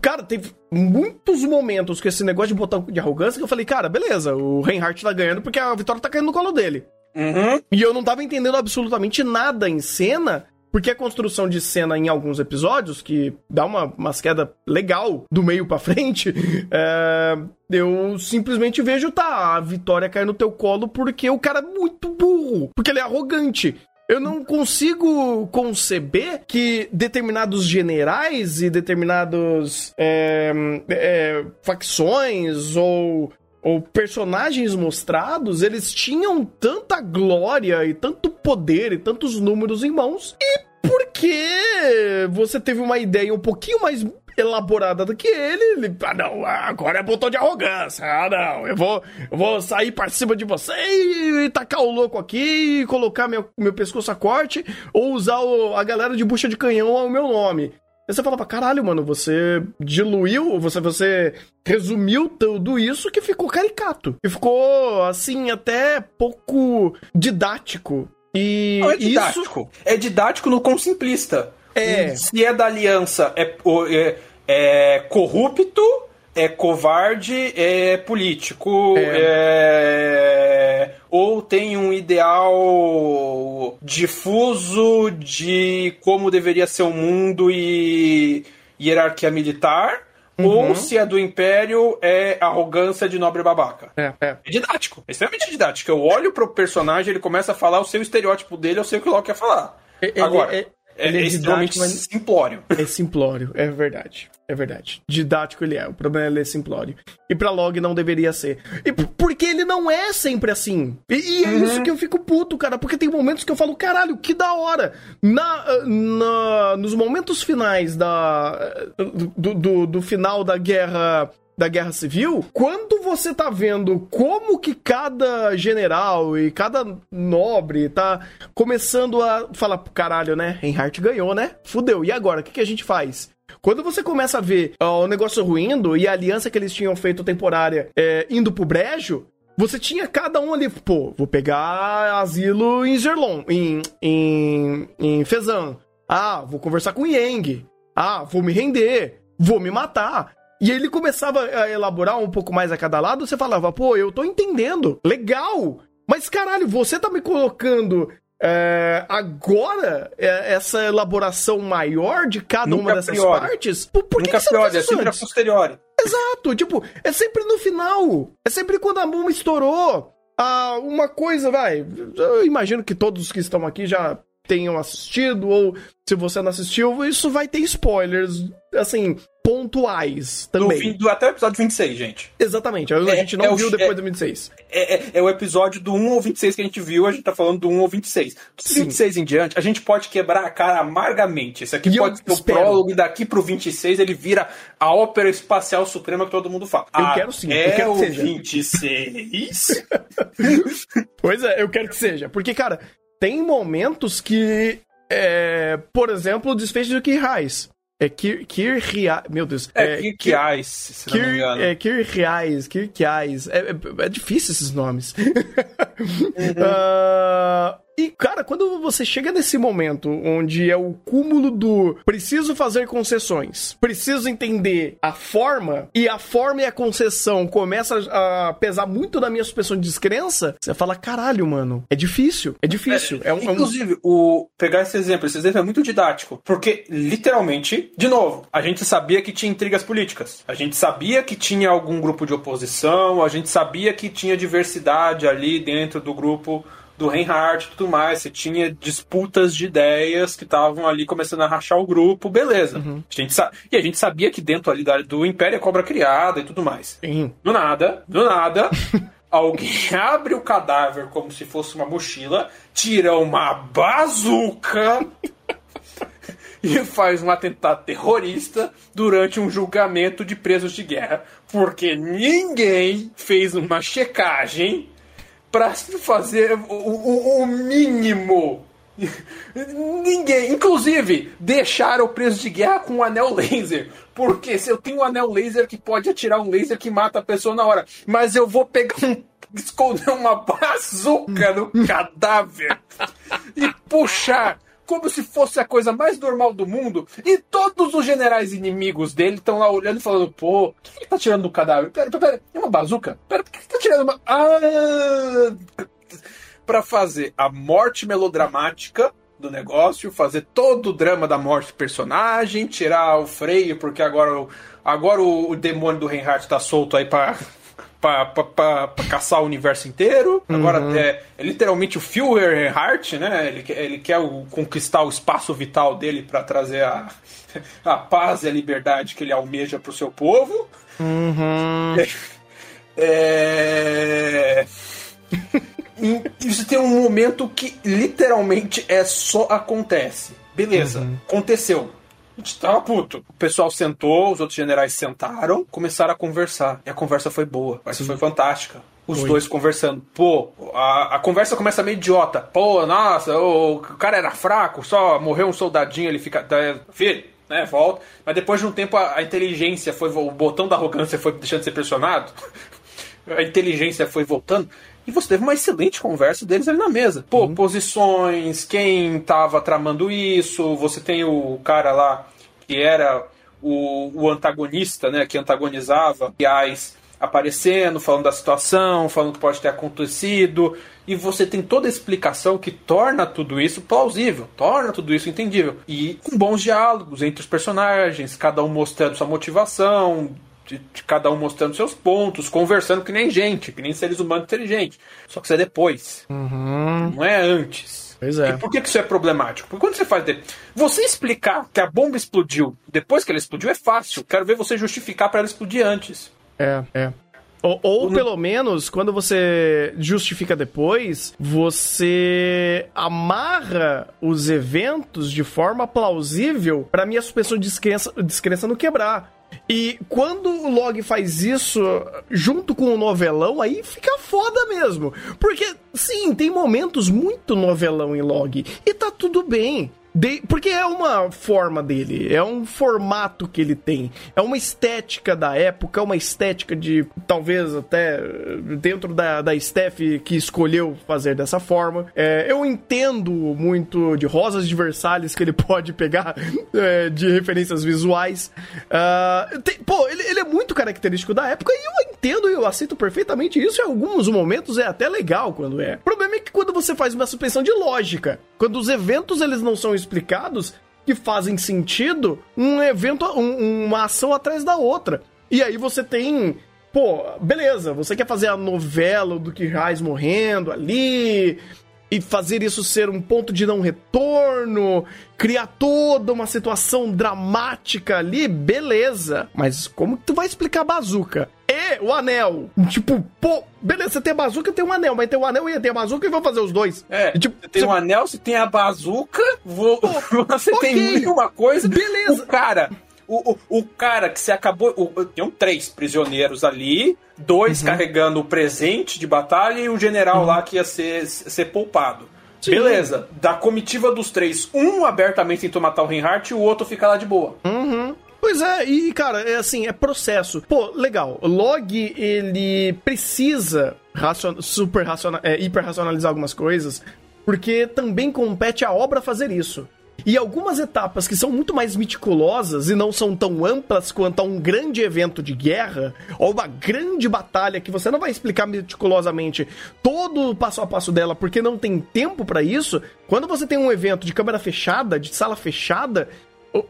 A: Cara, teve muitos momentos com esse negócio de botão de arrogância que eu falei, cara, beleza, o Reinhardt tá ganhando porque a vitória tá caindo no colo dele.
B: Uhum.
A: E eu não tava entendendo absolutamente nada em cena porque a construção de cena em alguns episódios, que dá uma, uma queda legal do meio para frente, é, eu simplesmente vejo, tá, a vitória cair no teu colo porque o cara é muito burro, porque ele é arrogante. Eu não consigo conceber que determinados generais e determinados é, é, facções ou ou personagens mostrados, eles tinham tanta glória e tanto poder e tantos números em mãos. E porque você teve uma ideia um pouquinho mais elaborada do que ele, ele ah não, agora é botão de arrogância. Ah não, eu vou, eu vou sair para cima de você e, e tacar o louco aqui e colocar meu, meu pescoço a corte ou usar o, a galera de bucha de canhão ao meu nome. Aí você fala pra caralho, mano, você diluiu, você, você resumiu tudo isso que ficou caricato. E ficou, assim, até pouco didático. E
B: Não, é didático. Isso... É didático no quão simplista. É. Se é da aliança, é, é, é corrupto, é covarde, é político, é... é... ou tem um ideal difuso de como deveria ser o mundo e hierarquia militar. Uhum. Ou se é do Império, é arrogância de nobre babaca.
A: É, é.
B: é didático. É extremamente didático. Eu olho pro personagem, ele começa a falar o seu estereótipo dele, eu sei o que o Loki quer falar.
A: Ele, Agora, ele, ele é, é extremamente mas...
B: simplório.
A: É simplório, é verdade. É verdade. Didático ele é. O problema é ele é simplório. E pra log não deveria ser. E porque ele não é sempre assim. E, e é uhum. isso que eu fico puto, cara. Porque tem momentos que eu falo, caralho, que da hora. Na, na, nos momentos finais da, do, do, do final da guerra da guerra civil, quando você tá vendo como que cada general e cada nobre tá começando a falar, caralho, né? Reinhardt ganhou, né? Fudeu. E agora, o que, que a gente faz? Quando você começa a ver ó, o negócio ruindo e a aliança que eles tinham feito temporária é, indo pro brejo, você tinha cada um ali, pô, vou pegar asilo em Zerlon, em, em, em Fezan. Ah, vou conversar com Yang. Ah, vou me render. Vou me matar. E ele começava a elaborar um pouco mais a cada lado, você falava, pô, eu tô entendendo, legal. Mas caralho, você tá me colocando é, agora é, essa elaboração maior de cada Nunca uma dessas priori. partes.
B: Por, por Nunca que que priori, é sempre a posteriori.
A: Exato, tipo, é sempre no final. É sempre quando a bomba estourou. Ah, uma coisa, vai. Eu imagino que todos que estão aqui já tenham assistido, ou se você não assistiu, isso vai ter spoilers, assim, pontuais também.
B: Do, até o episódio 26, gente.
A: Exatamente, a, é, gente não é viu o, depois é, do 26.
B: É, é, é, o episódio do 1 ao 26 que a gente viu, a gente tá falando do 1 ao 26. Do 26 em diante, a gente pode quebrar a cara amargamente. Esse aqui e pode ser o prólogo, e daqui pro 26 ele vira a ópera espacial suprema que todo mundo fala.
A: Eu ah, quero sim, eu quero
B: que seja. 26?
A: pois é, eu quero que seja. Porque, cara, tem momentos que é, por exemplo, o desfecho do Kirrais. É Kir, Kir
B: Meu Deus. É, é se Kir, não me engano.
A: É Kir Riais, Kir Riais. É, é, é, difícil esses nomes. Uhum. uh, E, cara, quando você chega nesse momento onde é o cúmulo do preciso fazer concessões, preciso entender a forma, e a forma e a concessão começa a pesar muito na minha suspensão de descrença, você fala, caralho, mano, é difícil, é difícil. É, é
B: um, inclusive, é um... o pegar esse exemplo, esse exemplo é muito didático, porque, literalmente, de novo, a gente sabia que tinha intrigas políticas, a gente sabia que tinha algum grupo de oposição, a gente sabia que tinha diversidade ali dentro do grupo do Reinhardt e tudo mais. Você tinha disputas de ideias que estavam ali começando a rachar o grupo, beleza. Uhum. A gente e a gente sabia que dentro ali do Império é cobra criada e tudo mais.
A: Sim.
B: Do nada, do nada. alguém abre o cadáver como se fosse uma mochila, tira uma bazuca e faz um atentado terrorista durante um julgamento de presos de guerra. Porque ninguém fez uma checagem para fazer o, o, o, mínimo Ninguém. Inclusive, deixaram o preço de guerra com um anel laser. Porque se eu tenho um anel laser que pode atirar um laser que mata a pessoa na hora, mas eu vou pegar um. esconder uma bazuca no cadáver e puxar como se fosse a coisa mais normal do mundo, e todos os generais inimigos dele estão lá olhando e falando: pô, o que ele tá tirando do cadáver? Pera, pera, pera, é uma bazuca? Pera, por que ele tá tirando uma. Ah! Pra fazer a morte melodramática do negócio, fazer todo o drama da morte do personagem, tirar o freio, porque agora, agora o, o demônio do Reinhardt tá solto aí pra pra, pra, pra, pra, caçar o universo inteiro. Agora uhum. é, é, literalmente o Führer Heart, né? Ele, ele quer o, conquistar o espaço vital dele para trazer a, a paz e a liberdade que ele almeja pro seu povo.
A: Uhum.
B: É... e você tem um momento que literalmente é só acontece. Beleza, uhum. aconteceu. A gente tava puto. O pessoal sentou, os outros generais sentaram, começaram a conversar. E a conversa foi boa. Mas foi fantástica. Os foi. dois conversando. Pô, a, a conversa começa meio idiota. Pô, nossa, o, o cara era fraco, só morreu um soldadinho, ele fica. Filho, né, volta. Mas depois de um tempo a, a, inteligência foi. O botão da arrogância foi deixando de ser pressionado. a inteligência foi voltando. E você teve uma excelente conversa deles ali na mesa. Pô, uhum. posições, quem tava tramando isso, você tem o cara lá que era o, o antagonista, né, que antagonizava, aliás, aparecendo, falando da situação, falando que pode ter acontecido, e você tem toda a explicação que torna tudo isso plausível, torna tudo isso entendível. E com bons diálogos entre os personagens, cada um mostrando sua motivação, de, de, cada um mostrando seus pontos, conversando que nem gente, que nem seres humanos inteligentes. Só que isso é depois.
A: Uhum.
B: Não é antes.
A: Pois é.
B: E por que, que isso é problemático? Porque quando você faz. De... Você explicar que a bomba explodiu depois que ela explodiu é fácil. Quero ver você justificar para ela explodir antes.
A: É, é. Ou, ou, pelo menos, quando você justifica depois, você amarra os eventos de forma plausível para minha suspensão de descrença, descrença não quebrar. E quando o Log faz isso junto com o novelão, aí fica foda mesmo. Porque, sim, tem momentos muito novelão em Log. E tá tudo bem. De, porque é uma forma dele, é um formato que ele tem, é uma estética da época, é uma estética de talvez até dentro da, da Steph que escolheu fazer dessa forma. É, eu entendo muito de Rosas de Versalhes que ele pode pegar é, de referências visuais. Uh, tem, pô, ele, ele, é muito característico da época e eu entendo e eu aceito perfeitamente isso. Em alguns momentos é até legal quando é. O problema é que quando você faz uma suspensão de lógica, quando os eventos eles não são explicados que fazem sentido um evento, um, uma ação atrás da outra. E aí você tem. Pô, beleza, você quer fazer a novela do que Reis morrendo ali, e fazer isso ser um ponto de não retorno, criar toda uma situação dramática ali, beleza. Mas como que tu vai explicar a bazuca? E o anel? Tipo, pô, beleza, você tem a bazuca, tem um anel, mas tem o um anel e tem a bazuca e vão fazer os dois.
B: É,
A: e,
B: tipo, você tem o um anel, você tem a bazuca, vou, você okay, tem uma coisa.
A: Beleza.
B: O cara o, o, o cara que se acabou. O, tinham três prisioneiros ali, dois uhum. carregando o presente de batalha e o general uhum. lá que ia ser, ser poupado. Sim. Beleza, da comitiva dos três, um abertamente tentou matar o Reinhardt e o outro fica lá de boa.
A: Uhum. Pois é, e cara, é assim, é processo. Pô, legal. Log, ele precisa racion... super raciona... é, hiper racionalizar algumas coisas, porque também compete à obra fazer isso. E algumas etapas que são muito mais meticulosas e não são tão amplas quanto a um grande evento de guerra ou uma grande batalha que você não vai explicar meticulosamente todo o passo a passo dela porque não tem tempo para isso. Quando você tem um evento de câmera fechada, de sala fechada,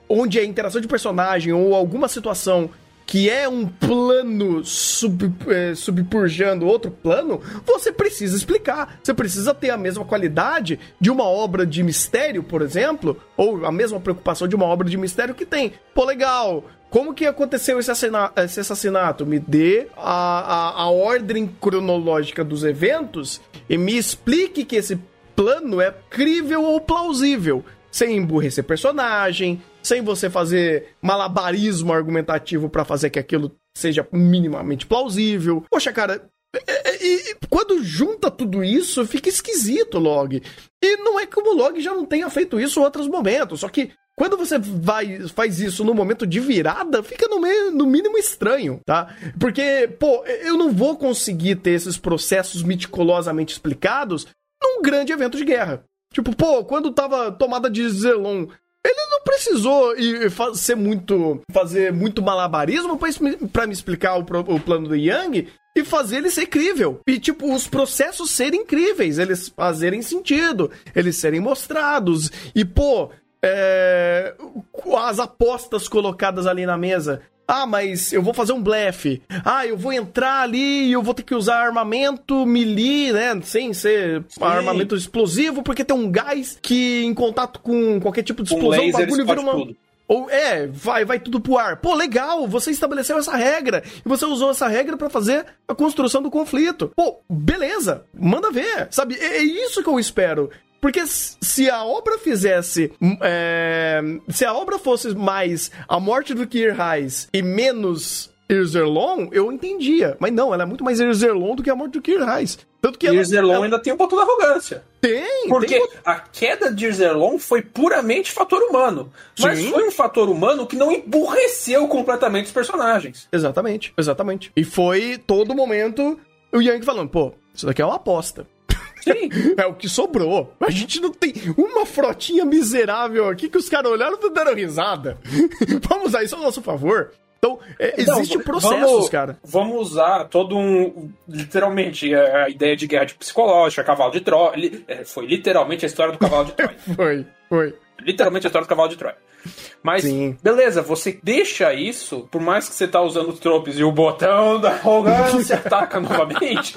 A: onde a interação de personagem ou alguma situação que é um plano sub, é, subpurjando outro plano, você precisa explicar. Você precisa ter a mesma qualidade de uma obra de mistério, por exemplo, ou a mesma preocupação de uma obra de mistério que tem. Pô, legal. Como que aconteceu esse, assassinato? Me dê a, a, a ordem cronológica dos eventos e me explique que esse plano é crível ou plausível sem emburrecer personagem, sem você fazer malabarismo argumentativo para fazer que aquilo seja minimamente plausível. Poxa, cara, E, e, quando junta tudo isso, fica esquisito o log. E não é como o log já não tenha feito isso em outros momentos, só que quando você vai, faz isso no momento de virada, fica no, meio, no mínimo estranho, tá? Porque, pô, eu não vou conseguir ter esses processos meticulosamente explicados num grande evento de guerra. Tipo, pô, quando tava tomada de Zelon, ele não precisou ser muito, fazer muito malabarismo para me explicar o, o, plano do Yang e fazer ele ser crível. E, tipo, os processos serem incríveis, eles fazerem sentido, eles serem mostrados. E, pô, é, as apostas colocadas ali na mesa. Ah, mas eu vou fazer um blefe. Ah, eu vou entrar ali e eu vou ter que usar armamento melee, né? Sem ser Sim. armamento explosivo, porque tem um gás que, em contato com qualquer tipo de explosão, um o bagulho vira uma. Tudo. Ou é, vai, vai tudo pro ar. Pô, legal, você estabeleceu essa regra e você usou essa regra para fazer a construção do conflito. Pô, beleza, manda ver, sabe? É, é isso que eu espero. Porque se a obra fizesse. É, se a obra fosse mais a morte do Kier Reis e menos Irzerlon, eu entendia. Mas não, ela é muito mais Irzerlon do que a morte do Kier Reis.
B: Tanto que Irzerlon ela... ainda tem um ponto da arrogância.
A: Tem!
B: Porque
A: tem...
B: a queda de Irzerlon foi puramente fator humano. Mas Sim. foi um fator humano que não emburreceu completamente os personagens.
A: Exatamente, exatamente. E foi todo momento o Yang falando, pô, isso daqui é uma aposta. Sim. É o que sobrou. A gente não tem uma frotinha miserável aqui que os caras olharam e deram risada. Vamos usar isso ao nosso favor. Então, é, existe então, processos,
B: vamos,
A: cara.
B: Vamos usar todo um. Literalmente, a, ideia de guerra de psicológica, cavalo de Troia. Li, é, foi literalmente a história do cavalo de Troia.
A: foi, foi.
B: Literalmente a história do cavalo de Troia. Mas, Sim. beleza, você deixa isso, por mais que você tá usando os tropes e o botão da arrogância ataca novamente,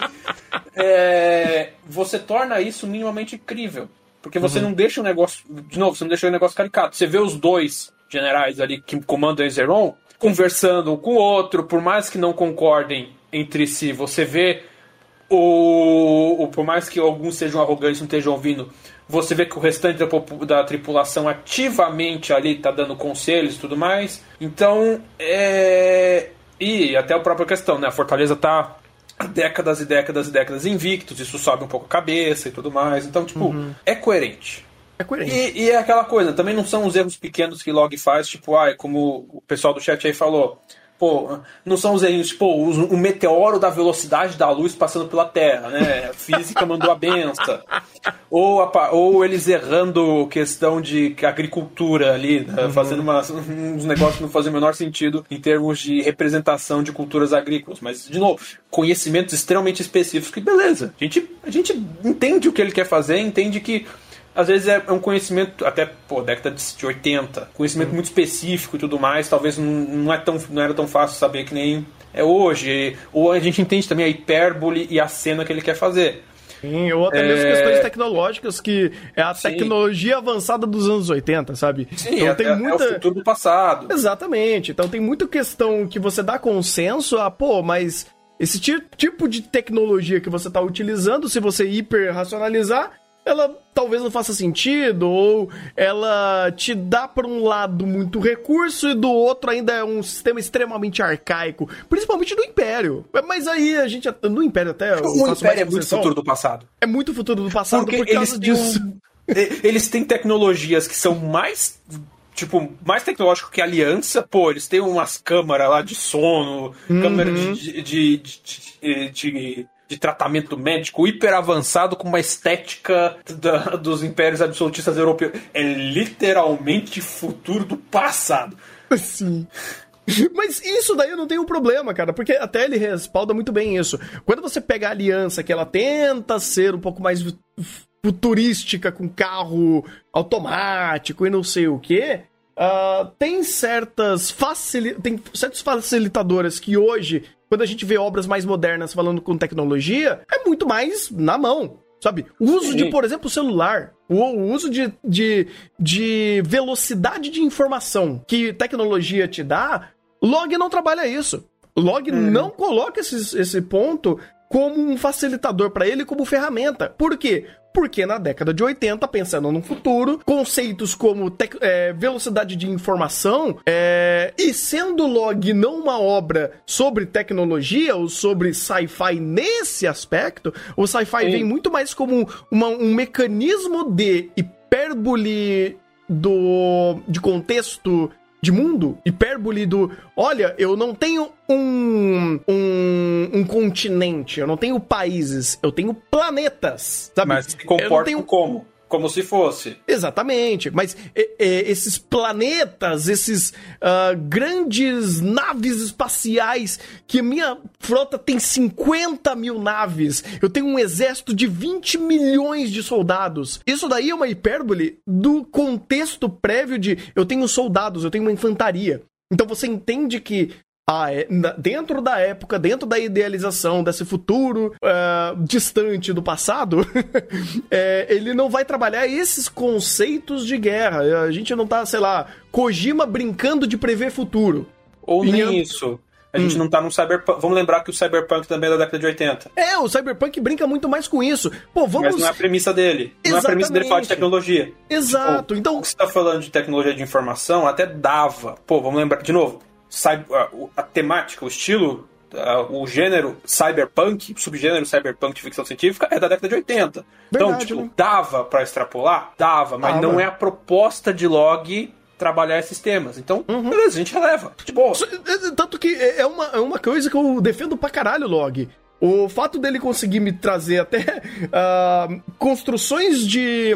B: é, você torna isso minimamente incrível. Porque você uhum. não deixa o negócio. De novo, você não deixa o negócio caricato. Você vê os dois generais ali que comandam Ezeron conversando um com o outro, por mais que não concordem entre si, você vê o, o por mais que alguns sejam arrogantes e não estejam ouvindo, você vê que o restante da, da tripulação ativamente ali está dando conselhos e tudo mais. Então, é. E até a própria questão, né? A Fortaleza tá décadas e décadas e décadas invictos, isso sobe um pouco a cabeça e tudo mais. Então, tipo, uhum. é coerente.
A: É coerente.
B: E, e, é aquela coisa, também não são os erros pequenos que log faz, tipo, ah, como o pessoal do chat aí falou pô, não são os erros, tipo, o, meteoro da velocidade da luz passando pela Terra, né? A física mandou a benção. Ou, a, ou eles errando questão de agricultura ali, né? uhum. fazendo uma, uns negócios que não fazem o menor sentido em termos de representação de culturas agrícolas. Mas, de novo, conhecimentos extremamente específicos que, beleza, a gente, a gente entende o que ele quer fazer, entende que às vezes é, é um conhecimento, até, pô, década de 80, conhecimento uhum. muito específico e tudo mais, talvez não, não, é tão, não era tão fácil saber que nem é hoje. Ou a gente entende também a hipérbole e a cena que ele quer fazer.
A: Sim, ou até é... mesmo questões tecnológicas, que é a Sim. tecnologia avançada dos anos 80, sabe?
B: Sim, então, é, tem muita... é o futuro do passado.
A: Exatamente. Então tem muita questão que você dá consenso a, pô, mas esse tipo de tecnologia que você está utilizando, se você hiper racionalizar, ela talvez não faça sentido, ou ela te dá por um lado muito recurso e do outro ainda é um sistema extremamente arcaico, principalmente do Império. Mas aí a gente, no Império até...
B: O Império é muito futuro do passado.
A: É muito futuro do passado
B: Porque por causa disso. eles têm tecnologias que são mais tipo, mais tecnológico que a Aliança, pô, eles têm umas câmaras lá de sono, uhum. câmera de, de, de, de, de tratamento médico hiper avançado com uma estética da, dos impérios absolutistas europeus. É literalmente futuro do passado.
A: Sim. Mas isso daí eu não tenho problema, cara, porque até ele respalda muito bem isso. Quando você pega a aliança, que ela tenta ser um pouco mais futurística, com carro automático e não sei o que, uh, tem certas facil... tem certos facilitadores que hoje quando a gente vê obras mais modernas falando com tecnologia, é muito mais na mão. Sabe? O uso Sim. de, por exemplo, celular. O uso de, de, de velocidade de informação que tecnologia te dá, log não trabalha isso. Log hum. não coloca esse, esse ponto como um facilitador para ele, como ferramenta. Por quê? Porque na década de 80, pensando no futuro, conceitos como é, velocidade de informação é, e sendo log não uma obra sobre tecnologia ou sobre sci-fi nesse aspecto, o sci-fi vem muito mais como uma, um mecanismo de hipérbole do de contexto de mundo, hipérbole do. Olha, eu não tenho um, um, um continente, eu não tenho países, eu tenho planetas, sabe?
B: Mas se comportam tenho... como? Como se fosse.
A: Exatamente. Mas é, é, esses planetas, esses uh, grandes naves espaciais, que minha frota tem 50 mil naves, eu tenho um exército de 20 milhões de soldados. Isso daí é uma hipérbole do contexto prévio de eu tenho soldados, eu tenho uma infantaria. Então você entende que ah, é, dentro da época, dentro da idealização desse futuro uh, distante do passado, é, ele não vai trabalhar esses conceitos de guerra. A gente não tá, sei lá, Kojima brincando de prever futuro.
B: Ou nem isso. A gente hum. não tá num cyberpunk. Vamos lembrar que o cyberpunk também é da década de 80.
A: É, o cyberpunk brinca muito mais com isso. Pô, vamos.
B: Mas não é a premissa dele. Exatamente. Não é a premissa dele falar de tecnologia.
A: Exato. Tipo, então.
B: Você tá falando de tecnologia de informação, até dava. Pô, vamos lembrar. De novo, a, temática, o estilo, o gênero cyberpunk, subgênero cyberpunk de ficção científica é da década de 80. Então, Verdade, então, tipo, né? dava para extrapolar? Dava, mas ah, não é a proposta de log trabalhar esses temas. Então, uhum. beleza, a gente releva. De boa.
A: É, tanto que é, é uma, é uma coisa que eu defendo pra caralho, log. O fato dele conseguir me trazer até uh, construções de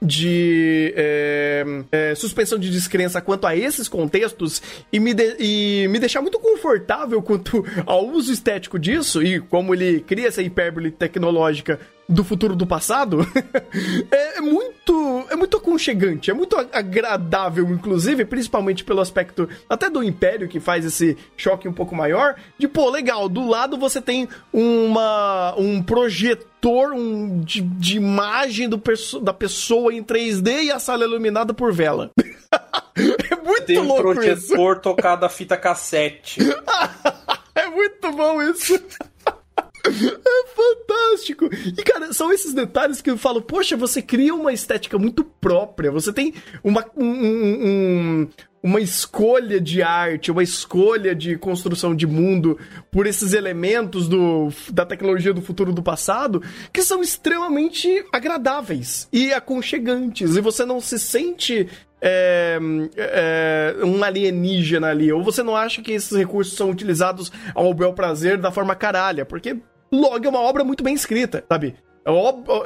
A: de é, é, suspensão de descrença quanto a esses contextos e me, de, e me deixar muito confortável quanto ao uso estético disso e como ele cria essa hipérbole tecnológica do futuro do passado é, é, muito é muito aconchegante, é muito agradável, inclusive, principalmente pelo aspecto até do Império que faz esse choque um pouco maior. De pô, legal, do lado você tem uma um projetor um, de, de imagem do, da pessoa em 3D e a sala iluminada por vela.
B: é muito tem um louco projetor isso. tocado a fita cassete.
A: é muito bom isso. É fantástico! E, cara, são esses detalhes que eu falo, poxa, você cria uma estética muito própria, você tem uma, um, um, uma escolha de arte, uma escolha de construção de mundo por esses elementos do, da tecnologia do futuro do passado que são extremamente agradáveis e aconchegantes, e você não se sente é, é, um alienígena ali, ou você não acha que esses recursos são utilizados ao bel prazer da forma caralha, porque Log é uma obra muito bem escrita, sabe? É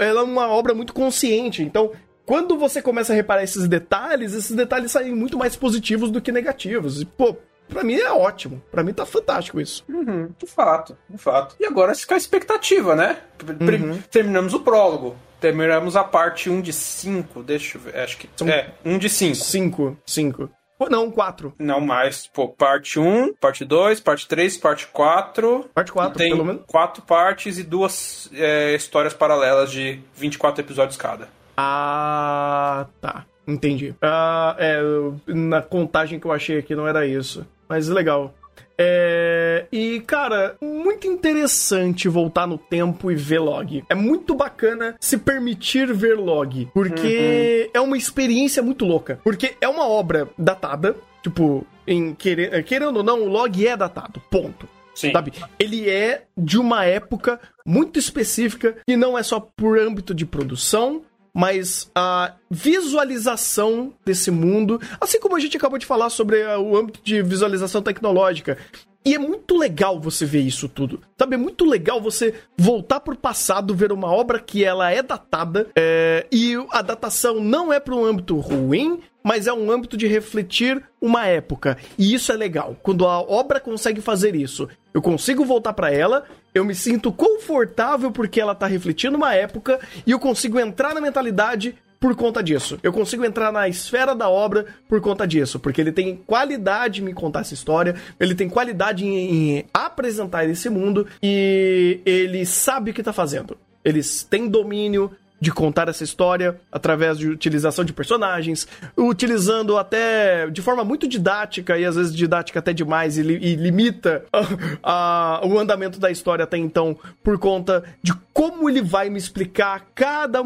A: ela é uma obra muito consciente. Então, quando você começa a reparar esses detalhes, esses detalhes saem muito mais positivos do que negativos. E, pô, Pra mim é ótimo. Pra mim tá fantástico isso.
B: Uhum, de fato, de fato. E agora fica a expectativa, né? Uhum. Terminamos o prólogo. Terminamos a parte 1 de 5. Deixa eu ver. Acho que. São é, 1 de 5.
A: 5, 5. Não, quatro.
B: Não mais. Pô, parte 1, parte 2, parte 3, parte 4.
A: Parte 4,
B: tem pelo menos. quatro partes e duas é, histórias paralelas de 24 episódios cada.
A: Ah, tá. Entendi. Ah, é, na contagem que eu achei aqui não era isso. Mas legal. É... E, cara, muito interessante voltar no tempo e ver log. É muito bacana se permitir ver log, porque uhum. é uma experiência muito louca. Porque é uma obra datada, tipo, em querer, querendo ou não, o log é datado, ponto. Sim. Sabe? Ele é de uma época muito específica que não é só por âmbito de produção, mas a visualização desse mundo, assim como a gente acabou de falar sobre o âmbito de visualização tecnológica. E é muito legal você ver isso tudo. Sabe, é muito legal você voltar pro passado, ver uma obra que ela é datada, é, e a datação não é para um âmbito ruim, mas é um âmbito de refletir uma época. E isso é legal. Quando a obra consegue fazer isso, eu consigo voltar para ela, eu me sinto confortável porque ela tá refletindo uma época e eu consigo entrar na mentalidade por conta disso. Eu consigo entrar na esfera da obra por conta disso, porque ele tem qualidade em me contar essa história, ele tem qualidade em, em apresentar esse mundo e ele sabe o que tá fazendo. Eles têm domínio de contar essa história através de utilização de personagens, utilizando até de forma muito didática e às vezes didática até demais e, li, e limita a, a, o andamento da história até então por conta de como ele vai me explicar cada,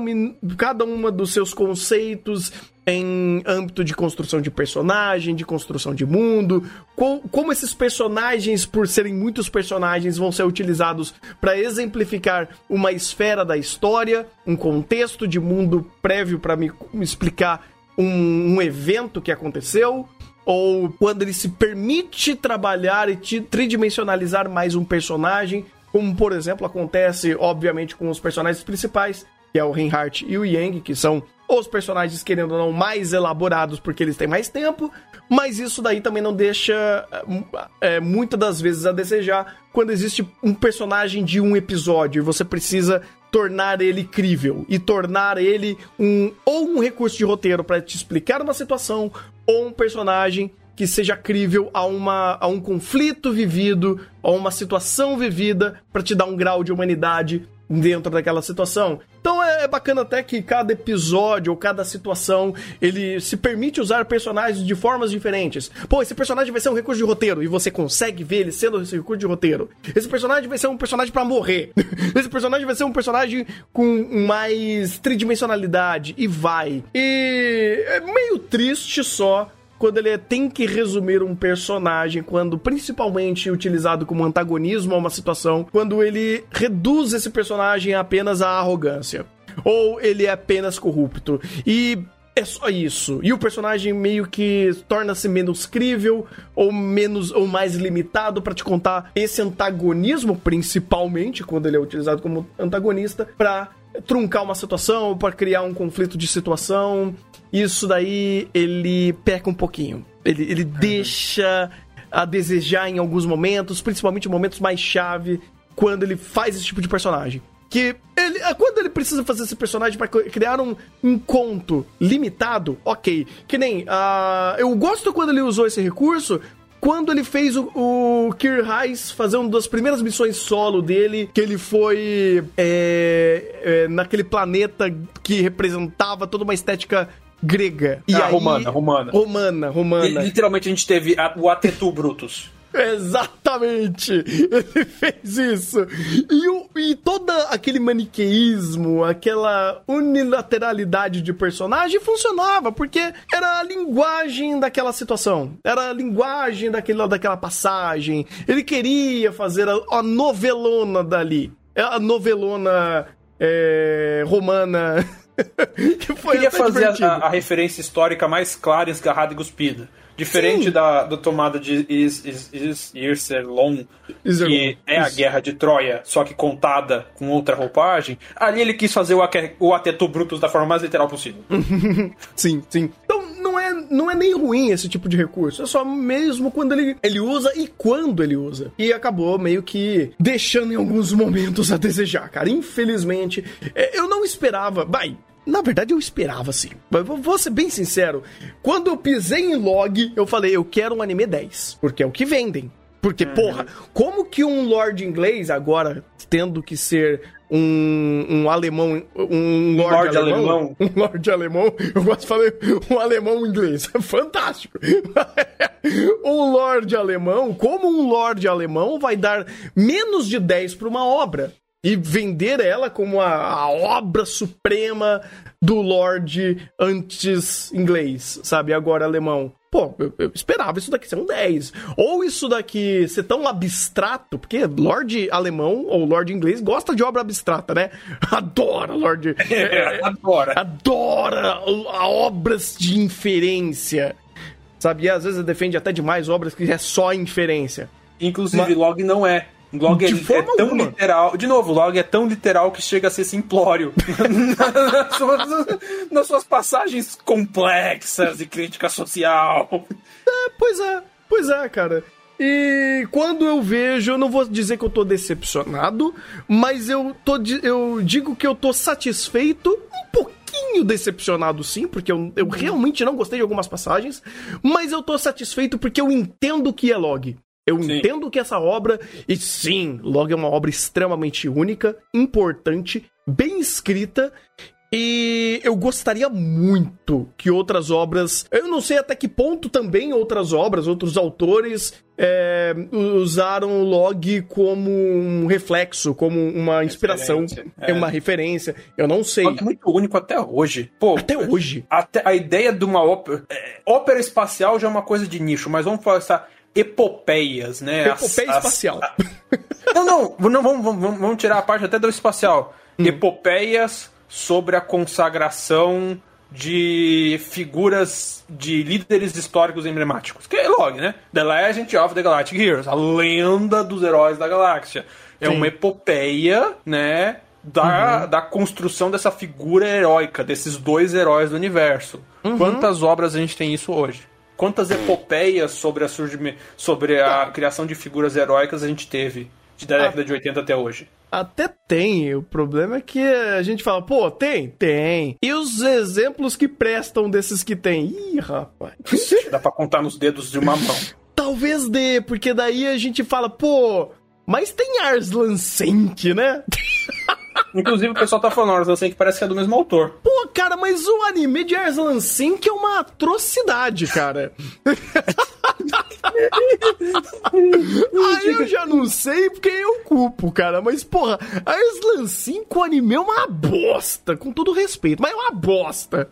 A: cada uma dos seus conceitos em âmbito de construção de personagem, de construção de mundo, com, como esses personagens, por serem muitos personagens, vão ser utilizados para exemplificar uma esfera da história, um contexto de mundo prévio para me, me, explicar um, um evento que aconteceu, ou quando ele se permite trabalhar e tridimensionalizar mais um personagem, como por exemplo acontece, obviamente, com os personagens principais, que é o Reinhardt e o Yang, que são os personagens, querendo ou não, mais elaborados porque eles têm mais tempo, mas isso daí também não deixa é, muitas das vezes a desejar quando existe um personagem de um episódio e você precisa tornar ele crível e tornar ele um ou um recurso de roteiro para te explicar uma situação ou um personagem que seja crível a, uma, a um conflito vivido, a uma situação vivida, para te dar um grau de humanidade dentro daquela situação. Então é, é bacana até que cada episódio ou cada situação ele se permite usar personagens de formas diferentes. Pô, esse personagem vai ser um recurso de roteiro e você consegue ver ele sendo esse recurso de roteiro. Esse personagem vai ser um personagem para morrer. esse personagem vai ser um personagem com mais tridimensionalidade e vai. E é meio triste só quando ele tem que resumir um personagem, quando principalmente utilizado como antagonismo a uma situação, quando ele reduz esse personagem apenas à arrogância. Ou ele é apenas corrupto. E é só isso. E o personagem meio que torna-se menos crível ou menos ou mais limitado para te contar esse antagonismo, principalmente quando ele é utilizado como antagonista, para truncar uma situação, para criar um conflito de situação isso daí ele peca um pouquinho. Ele, ele uhum. deixa a desejar em alguns momentos, principalmente momentos mais chave, quando ele faz esse tipo de personagem. Que ele, ah, quando ele precisa fazer esse personagem para criar um, um conto limitado, ok. Que nem. Uh, eu gosto quando ele usou esse recurso quando ele fez o, o Reis fazer uma das primeiras missões solo dele, que ele foi é, é, naquele planeta que representava toda uma estética grega.
B: E ah, aí, romana, romana.
A: Romana, romana.
B: E, literalmente a gente teve a, o Atetu Brutus.
A: Exatamente! Ele fez isso. E, o, e todo aquele maniqueísmo, aquela unilateralidade de personagem funcionava, porque era a linguagem daquela situação. Era a linguagem daquele, daquela passagem. Ele queria fazer a, a novelona dali. A novelona é, romana
B: que foi Queria fazer a, a, referência histórica mais clara, esgarrada e cuspida. Diferente da, da tomada de Is, Is, Is, Irselon, que é a guerra de Troia, só que contada com outra roupagem, ali ele quis fazer o, o Atetu Brutus da forma mais literal possível.
A: sim, sim. Então, não é, não é nem ruim esse tipo de recurso. É só mesmo quando ele, ele usa e quando ele usa. E acabou meio que deixando em alguns momentos a desejar, cara. Infelizmente, é, eu não esperava. Vai, na verdade, eu esperava sim. Mas vou ser bem sincero. Quando eu pisei em log, eu falei, eu quero um anime 10. Porque é o que vendem. Porque, uhum. porra, como que um Lord inglês, agora tendo que ser um, um alemão, um Lord, Lord alemão, alemão, um Lord alemão, eu gosto de falar um alemão inglês, fantástico. um Lord alemão, como um Lord alemão vai dar menos de 10 para uma obra? e vender ela como a, a obra suprema do Lorde antes inglês, sabe? Agora alemão. Pô, eu, eu, esperava isso daqui ser um 10. Ou isso daqui ser tão abstrato, porque Lorde alemão ou Lorde inglês gosta de obra abstrata, né? Adora Lorde.
B: É, adora.
A: Adora obras de inferência. Sabe? E às vezes defende até demais obras que é só inferência.
B: Inclusive, Mas... log não é. Log é, é, tão alguma. literal. De novo, log é tão literal que chega a ser simplório. nas, suas, nas, suas, passagens complexas de crítica social.
A: É, pois é, pois é, cara. E quando eu vejo, eu não vou dizer que eu tô decepcionado, mas eu, tô, eu digo que eu tô satisfeito, um pouquinho decepcionado sim, porque eu, eu realmente não gostei de algumas passagens, mas eu tô satisfeito porque eu entendo que é log. Eu sim. entendo que essa obra, e sim, Log é uma obra extremamente única, importante, bem escrita, E eu gostaria muito que outras obras. Eu não sei até que ponto também outras obras, outros autores é, usaram o log como um reflexo, como uma inspiração, é. uma referência. Eu não sei.
B: É muito único até hoje. Pô,
A: até hoje.
B: Até a ideia de uma ópera. É, ópera espacial já é uma coisa de nicho, mas vamos falar epopeias, né?
A: Epopeia as, espacial. As,
B: não, não, não vamos, vamos, vamos tirar a parte até do espacial. Hum. Epopeias sobre a consagração de figuras de líderes históricos emblemáticos. Que é log, né? The Legend of the Galactic Heroes, a lenda dos heróis da galáxia. É Sim. uma epopeia, né? Da, uhum. da construção dessa figura heróica, desses dois heróis do universo. Uhum. Quantas obras a gente tem isso hoje? Quantas epopeias sobre a, sobre a criação de figuras heróicas a gente teve da década de 80 até hoje?
A: Até tem. O problema é que a gente fala, pô, tem? Tem. E os exemplos que prestam desses que tem? Ih, rapaz.
B: Dá pra contar nos dedos de uma mão.
A: Talvez dê, porque daí a gente fala, pô, mas tem Arslan Senk, né?
B: Inclusive, o pessoal tá falando, Arslan Senk parece que é do mesmo autor.
A: Pô, cara, mas o anime de Arslan Senk é uma atrocidade, cara. Aí eu já não sei porque eu culpo, cara. Mas, porra, Arslan 5 anime é uma bosta, com todo respeito, mas é uma bosta.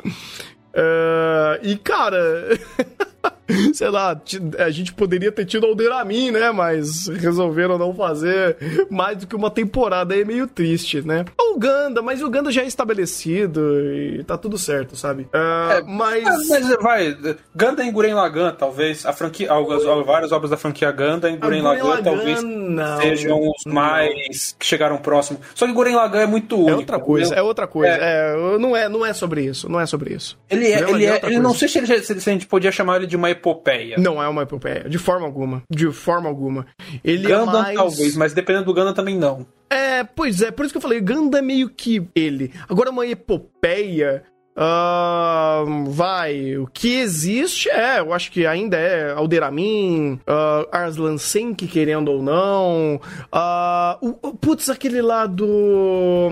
A: Uh, e, cara. sei lá, a gente poderia ter tido Alderamin, né? Mas resolveram não fazer mais do que uma temporada. É meio triste, né? O Ganda, mas o Ganda já é estabelecido e tá tudo certo, sabe? Uh, é, mas...
B: mas vai, Ganda em Guren Lagan, talvez. A franquia, algumas, várias obras da franquia Ganda em Guren Lagan, Lagan, talvez não, sejam os mais que chegaram próximo. Só que Guren Lagan é muito único.
A: É outra coisa, é outra coisa. É. É, não, é, não é sobre isso, não é sobre isso.
B: Ele é, ele é, é ele não sei se, ele, se a gente podia chamar ele de uma epopeia.
A: Não é uma epopeia, de forma alguma. De forma alguma. Ele
B: Gundam,
A: é mais...
B: talvez, mas dependendo do Gundam também não.
A: É, pois é, por isso que eu falei, Gundam é meio que ele. Agora uma epopeia... Uh, vai, o que existe é, eu acho que ainda é Alderamin, uh, Arslan Senk, querendo ou não. Uh, o, putz, aquele lá do,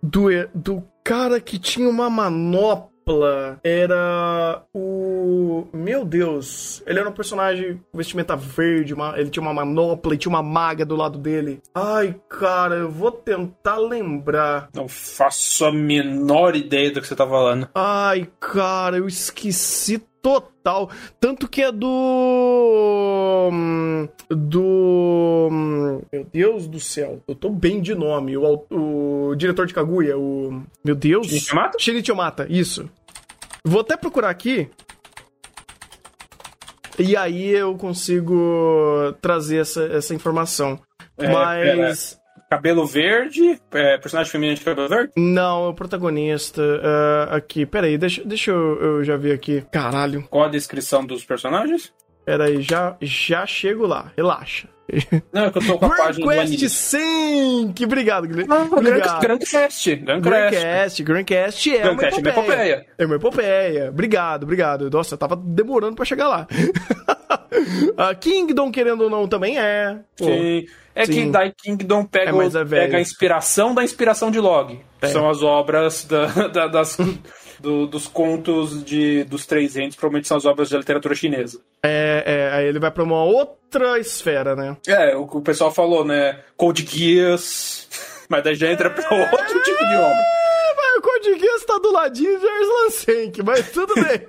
A: do. do cara que tinha uma manopla era o. Meu Deus! Ele era um personagem com vestimenta verde, uma... ele tinha uma manopla e tinha uma maga do lado dele. Ai, cara, eu vou tentar lembrar.
B: Não faço a menor ideia do que você tá falando.
A: Ai, cara, eu esqueci total. Tanto que é do. Do. Meu Deus do céu. Eu tô bem de nome. O, o diretor de Kaguya, o. Meu Deus.
B: Shinichi Mata?
A: Shinichi Mata, isso. Vou até procurar aqui. E aí eu consigo trazer essa, essa informação. É, Mas.
B: É, cabelo verde? É, personagem feminino de cabelo verde?
A: Não, é o protagonista. Uh, aqui, peraí, deixa, deixa eu, eu já ver aqui. Caralho.
B: Qual a descrição dos personagens?
A: Peraí, já, já chego lá, relaxa.
B: Não, é que eu tô com a Grand página
A: Quest do Sync! Obrigado, Guilherme.
B: Ah, Obrigado. Grand Quest.
A: Grand Quest. Grand Quest é Grand uma Quest é epopeia. epopeia. É uma epopeia. Obrigado, obrigado. Nossa, eu tava demorando pra chegar lá. a Kingdom, querendo ou não, também é.
B: Pô, sim. É sim. que daí Kingdom pega, é, é pega a inspiração da inspiração de Log. É. São as obras da, da, das do, dos contos de, dos três entes, provavelmente são as obras de literatura chinesa.
A: É, é, aí ele vai pra uma outra esfera, né?
B: É, o que o pessoal falou, né? Code Geass, mas daí já entra pra outro tipo de obra.
A: É, o Code Geass tá do ladinho de Arslan Senk, mas tudo bem.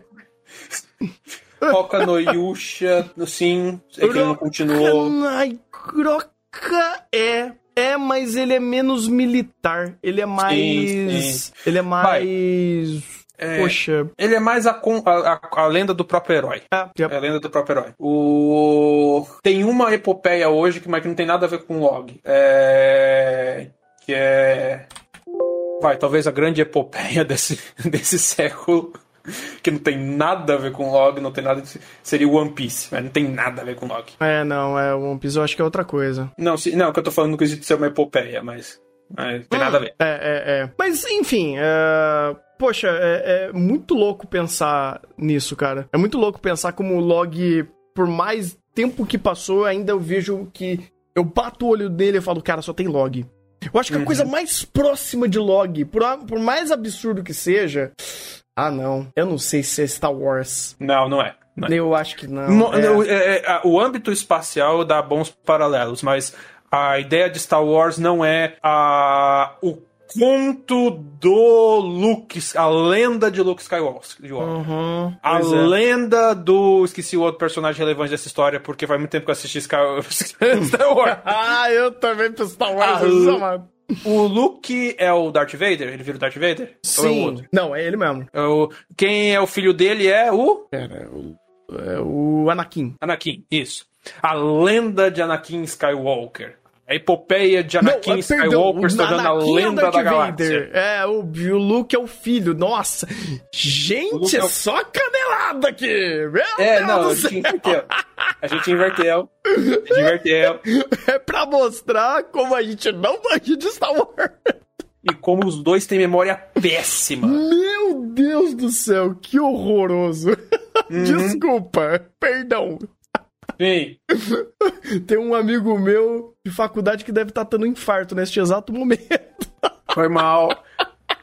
B: Roka no Yusha, sim, é que não continuou.
A: Ai, Croca é é, mas ele é menos militar. Ele é mais. Sim, sim. Ele é mais. É, Poxa.
B: Ele é mais a, a, a, lenda do próprio herói.
A: É,
B: é a lenda do próprio herói. O... Tem uma epopeia hoje que, mas que não tem nada a ver com log. É... Que é. Vai, talvez a grande epopeia desse, desse século que não tem nada a ver com log, não tem nada. De... Seria One Piece, mas não tem nada a ver com log.
A: É, não, é One Piece eu acho que é outra coisa.
B: Não, se, não, que eu tô falando no quesito de ser uma epopeia, mas. mas não tem hum, nada a ver.
A: É, é, é. Mas, enfim, é... Poxa, é, é muito louco pensar nisso, cara. É muito louco pensar como o log, por mais tempo que passou, ainda eu vejo que eu bato o olho dele e falo, cara, só tem log. Eu acho que a coisa mais próxima de log, por, por mais absurdo que seja. Ah, não. Eu não sei se é Star Wars.
B: Não, não é. Não é.
A: Eu acho que não.
B: Mo-
A: é.
B: o- é- é- o âmbito espacial dá bons paralelos, mas a ideia de Star Wars não é a, o conto do Luke, a lenda de Luke Skywalker.
A: Uhum,
B: A
A: é.
B: lenda do. Esqueci o outro personagem relevante dessa história, porque faz muito tempo que eu assisti Sky- Star Wars.
A: Ah, eu também pro Star Wars. Amado.
B: O Luke é o Darth Vader? Ele vira o Darth Vader? Ou é o
A: Sim.
B: outro?
A: Não, é ele mesmo.
B: É o- Quem é o filho dele é o
A: Pera, o, é o Anakin.
B: Anakin, isso. A lenda de Anakin Skywalker. A epopeia de Anakin
A: Não, é, perdão,
B: Skywalker se tornando a
A: é o
B: lenda
A: Darth
B: da galáxia.
A: Vader. É, o, o Luke é o filho. Nossa. Gente, é
B: é o-
A: só canelada aqui. Meu
B: É,
A: Deus
B: não,
A: do céu.
B: A gente inverteu. A gente inverteu.
A: É pra mostrar como a gente não manja de Star Wars.
B: E como os dois têm memória péssima.
A: Meu Deus do céu, que horroroso.
B: Uhum.
A: Desculpa, perdão.
B: Sim.
A: Tem um amigo meu de faculdade que deve estar tendo um infarto neste exato momento.
B: Foi mal.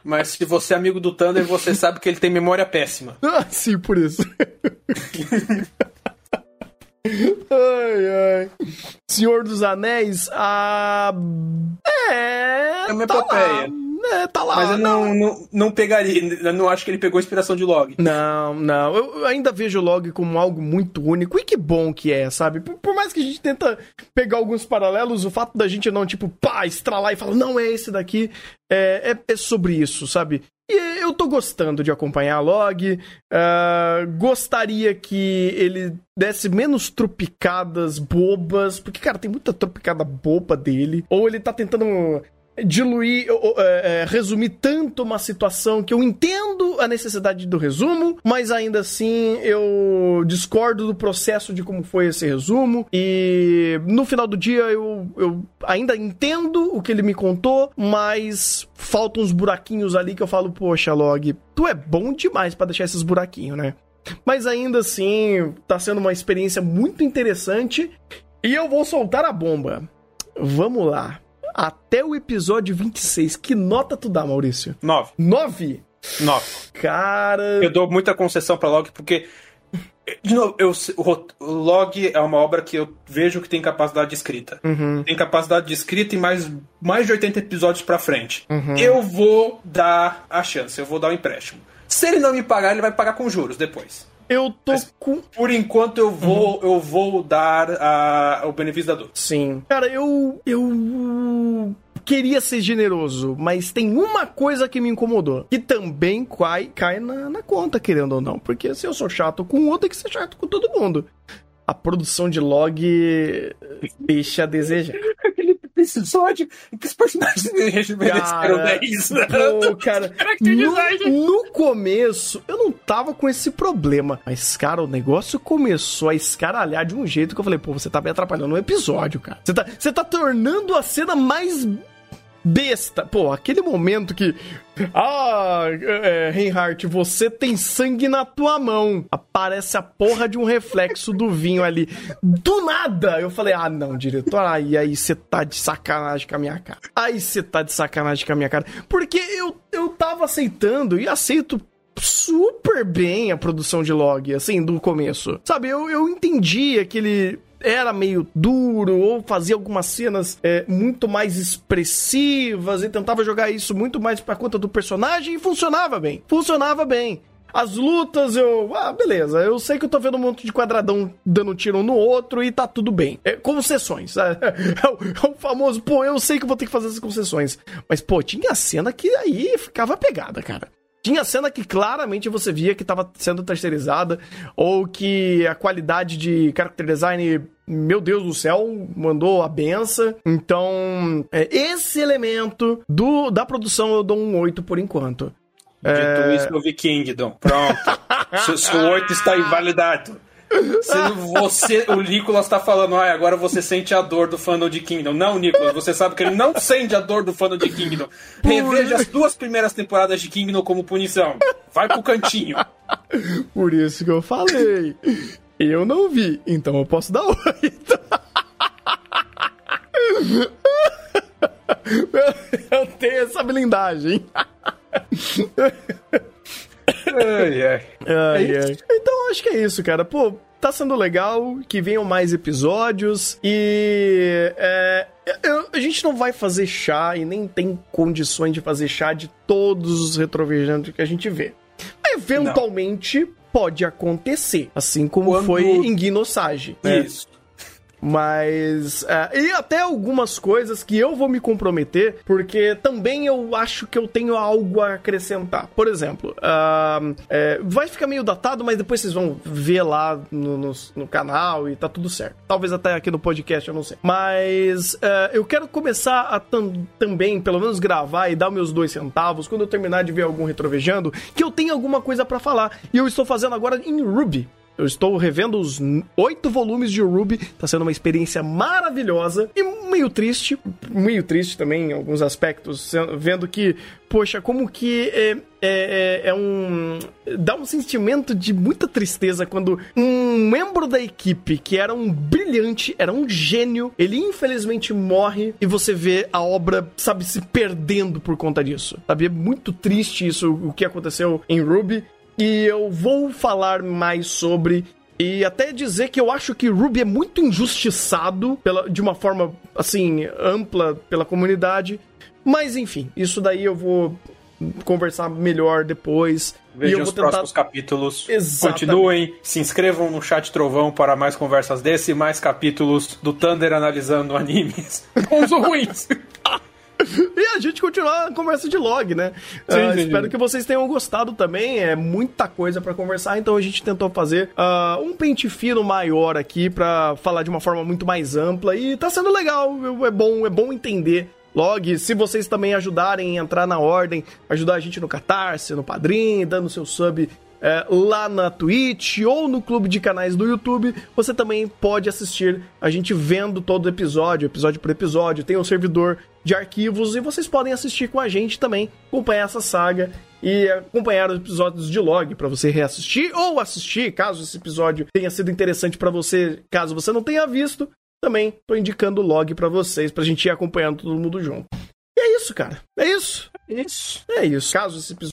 B: Mas se você é amigo do Thunder, você sabe que ele tem memória péssima.
A: Ah, sim, por isso. ai, ai. Senhor dos Anéis, a. É.
B: É uma
A: tá
B: epopeia.
A: lá. É, tá lá.
B: Mas eu não, não, não pegaria. Eu não acho que ele pegou inspiração de log.
A: Não, não. Eu ainda vejo o log como algo muito único. E que bom que é, sabe? Por, por mais que a gente tenta pegar alguns paralelos, o fato da gente não, tipo, pá, estralar e falar, não, é esse daqui, é, é, é sobre isso, sabe? E eu tô gostando de acompanhar a log. ah, gostaria que ele desse menos tropicadas bobas. Porque, cara, tem muita tropicada boba dele. Ou ele tá tentando diluir, é, é, resumir tanto uma situação que eu entendo a necessidade do resumo, mas ainda assim eu discordo do processo de como foi esse resumo. E no final do dia eu, eu ainda entendo o que ele me contou, mas faltam uns buraquinhos ali que eu falo, poxa, Log, tu é bom demais pra deixar esses buraquinhos, né? Mas ainda assim, tá sendo uma experiência muito interessante. E eu vou soltar a bomba. Vamos lá. Até o episódio 26. Que nota tu dá, Maurício?
B: Nove.
A: 9?
B: Nove.
A: Cara.
B: Eu dou muita concessão pra log porque. De novo, eu, o log é uma obra que eu vejo que tem capacidade de escrita.
A: Uhum.
B: Tem capacidade de escrita e mais, mais de 80 episódios pra frente.
A: Uhum.
B: Eu vou dar a chance, eu vou dar o empréstimo. Se ele não me pagar, ele vai pagar com juros depois.
A: Eu tô
B: Mas-
A: com.
B: Por enquanto eu vou,
A: Uhum.
B: eu vou dar a- o benefício da dúvida.
A: Sim. Cara, eu. Eu. Queria ser generoso, mas tem uma coisa que me incomodou. Que também cai, cai na, na conta, querendo ou não. Porque se eu sou chato com um, tem que ser chato com todo mundo. A produção de log deixa a desejar.
B: Aquele episódio que os personagens mereceram
A: Cara,
B: 10.
A: Pô, cara, no, no começo eu não tava com esse problema. Mas, cara, o negócio começou a escaralhar de um jeito que eu falei, pô, você tá me atrapalhando o episódio, cara. Você tá, você tá tornando a cena mais besta. Pô, aquele momento que. Ah, é, Reinhardt, você tem sangue na tua mão. Aparece a porra de um reflexo do vinho ali. Do nada! Eu falei, ah, não, diretor, aí aí você tá de sacanagem com a minha cara. Aí você tá de sacanagem com a minha cara. Porque eu, eu tava aceitando e aceito super bem a produção de log, assim, do começo. Sabe, eu, eu entendi aquele era meio duro ou fazia algumas cenas é, muito mais expressivas e tentava jogar isso muito mais pra conta do personagem e funcionava bem. Funcionava bem. As lutas, eu. Ah, beleza. Eu sei que eu tô vendo um monte de quadradão dando tiro um no outro e tá tudo bem. É, concessões. É, é o, é o famoso, pô, eu sei que eu vou ter que fazer essas concessões. Mas, pô, tinha cena que aí ficava pegada, cara. Tinha cena que claramente você via que estava sendo terceirizada, ou que a qualidade de character design, meu Deus do céu, mandou a benção. Então, é, esse elemento do, da produção eu dou um 8 por enquanto.
B: Dito isso, eu vi Kingdom. Pronto. seu, seu 8 está invalidado. Se você, o Nicolas tá falando, ah, agora você sente a dor do fandom de Kingdom. Não, Nicolas, você sabe que ele não sente a dor do fandom de Kingdom. Reveja as duas primeiras temporadas de Kingdom como punição. Vai pro cantinho.
A: Por isso que eu falei. Eu não vi, então eu posso dar 8. eu tenho essa blindagem.
B: ai, ai.
A: Ai, é ai. Então acho que é isso, cara. Pô, tá sendo legal, que venham mais episódios e é, eu, a gente não vai fazer chá e nem tem condições de fazer chá de todos os retrovigilantes que a gente vê. Eventualmente não. pode acontecer, assim como Quando... foi em Guinosage.
B: Né? Isso.
A: Mas. Uh, e até algumas coisas que eu vou me comprometer, porque também eu acho que eu tenho algo a acrescentar. Por exemplo, uh, é, vai ficar meio datado, mas depois vocês vão ver lá no, no, no, canal e tá tudo certo. Talvez até aqui no podcast, eu não sei. Mas uh, eu quero começar a tam, também, pelo menos, gravar e dar meus dois centavos quando eu terminar de ver algum retrovejando, que eu tenho alguma coisa para falar. E eu estou fazendo agora em Ruby. Eu estou revendo os oito volumes de Ruby, tá sendo uma experiência maravilhosa e meio triste, meio triste também em alguns aspectos, vendo que, poxa, como que é, é, é, é um. dá um sentimento de muita tristeza quando um membro da equipe que era um brilhante, era um gênio, ele infelizmente morre e você vê a obra, sabe, se perdendo por conta disso, sabe? É muito triste isso, o que aconteceu em Ruby e eu vou falar mais sobre e até dizer que eu acho que Ruby é muito injustiçado pela, de uma forma assim ampla pela comunidade. Mas enfim, isso daí eu vou conversar melhor depois.
B: Vejam os tentar... próximos capítulos. Exatamente. Continuem, se inscrevam no chat Trovão para mais conversas desse e mais capítulos do Thunder analisando animes bons ou ruins.
A: e a gente continuar a conversa de log, né? Sim, uh, sim, espero sim. que vocês tenham gostado também. É muita coisa para conversar, então a gente tentou fazer uh, um pente fino maior aqui para falar de uma forma muito mais ampla e tá sendo legal. É bom, é bom entender log. Se vocês também ajudarem a entrar na ordem, ajudar a gente no Catarse, no Padrim, dando seu sub é, lá na Twitch ou no clube de canais do YouTube, você também pode assistir a gente vendo todo o episódio, episódio por episódio. Tem um servidor de arquivos e vocês podem assistir com a gente também, acompanhar essa saga e acompanhar os episódios de log para você reassistir ou assistir, caso esse episódio tenha sido interessante para você, caso você não tenha visto. Também tô indicando o log para vocês, pra gente ir acompanhando todo mundo junto. E é isso, cara. É isso.
B: Isso.
A: É isso. Caso esse episódio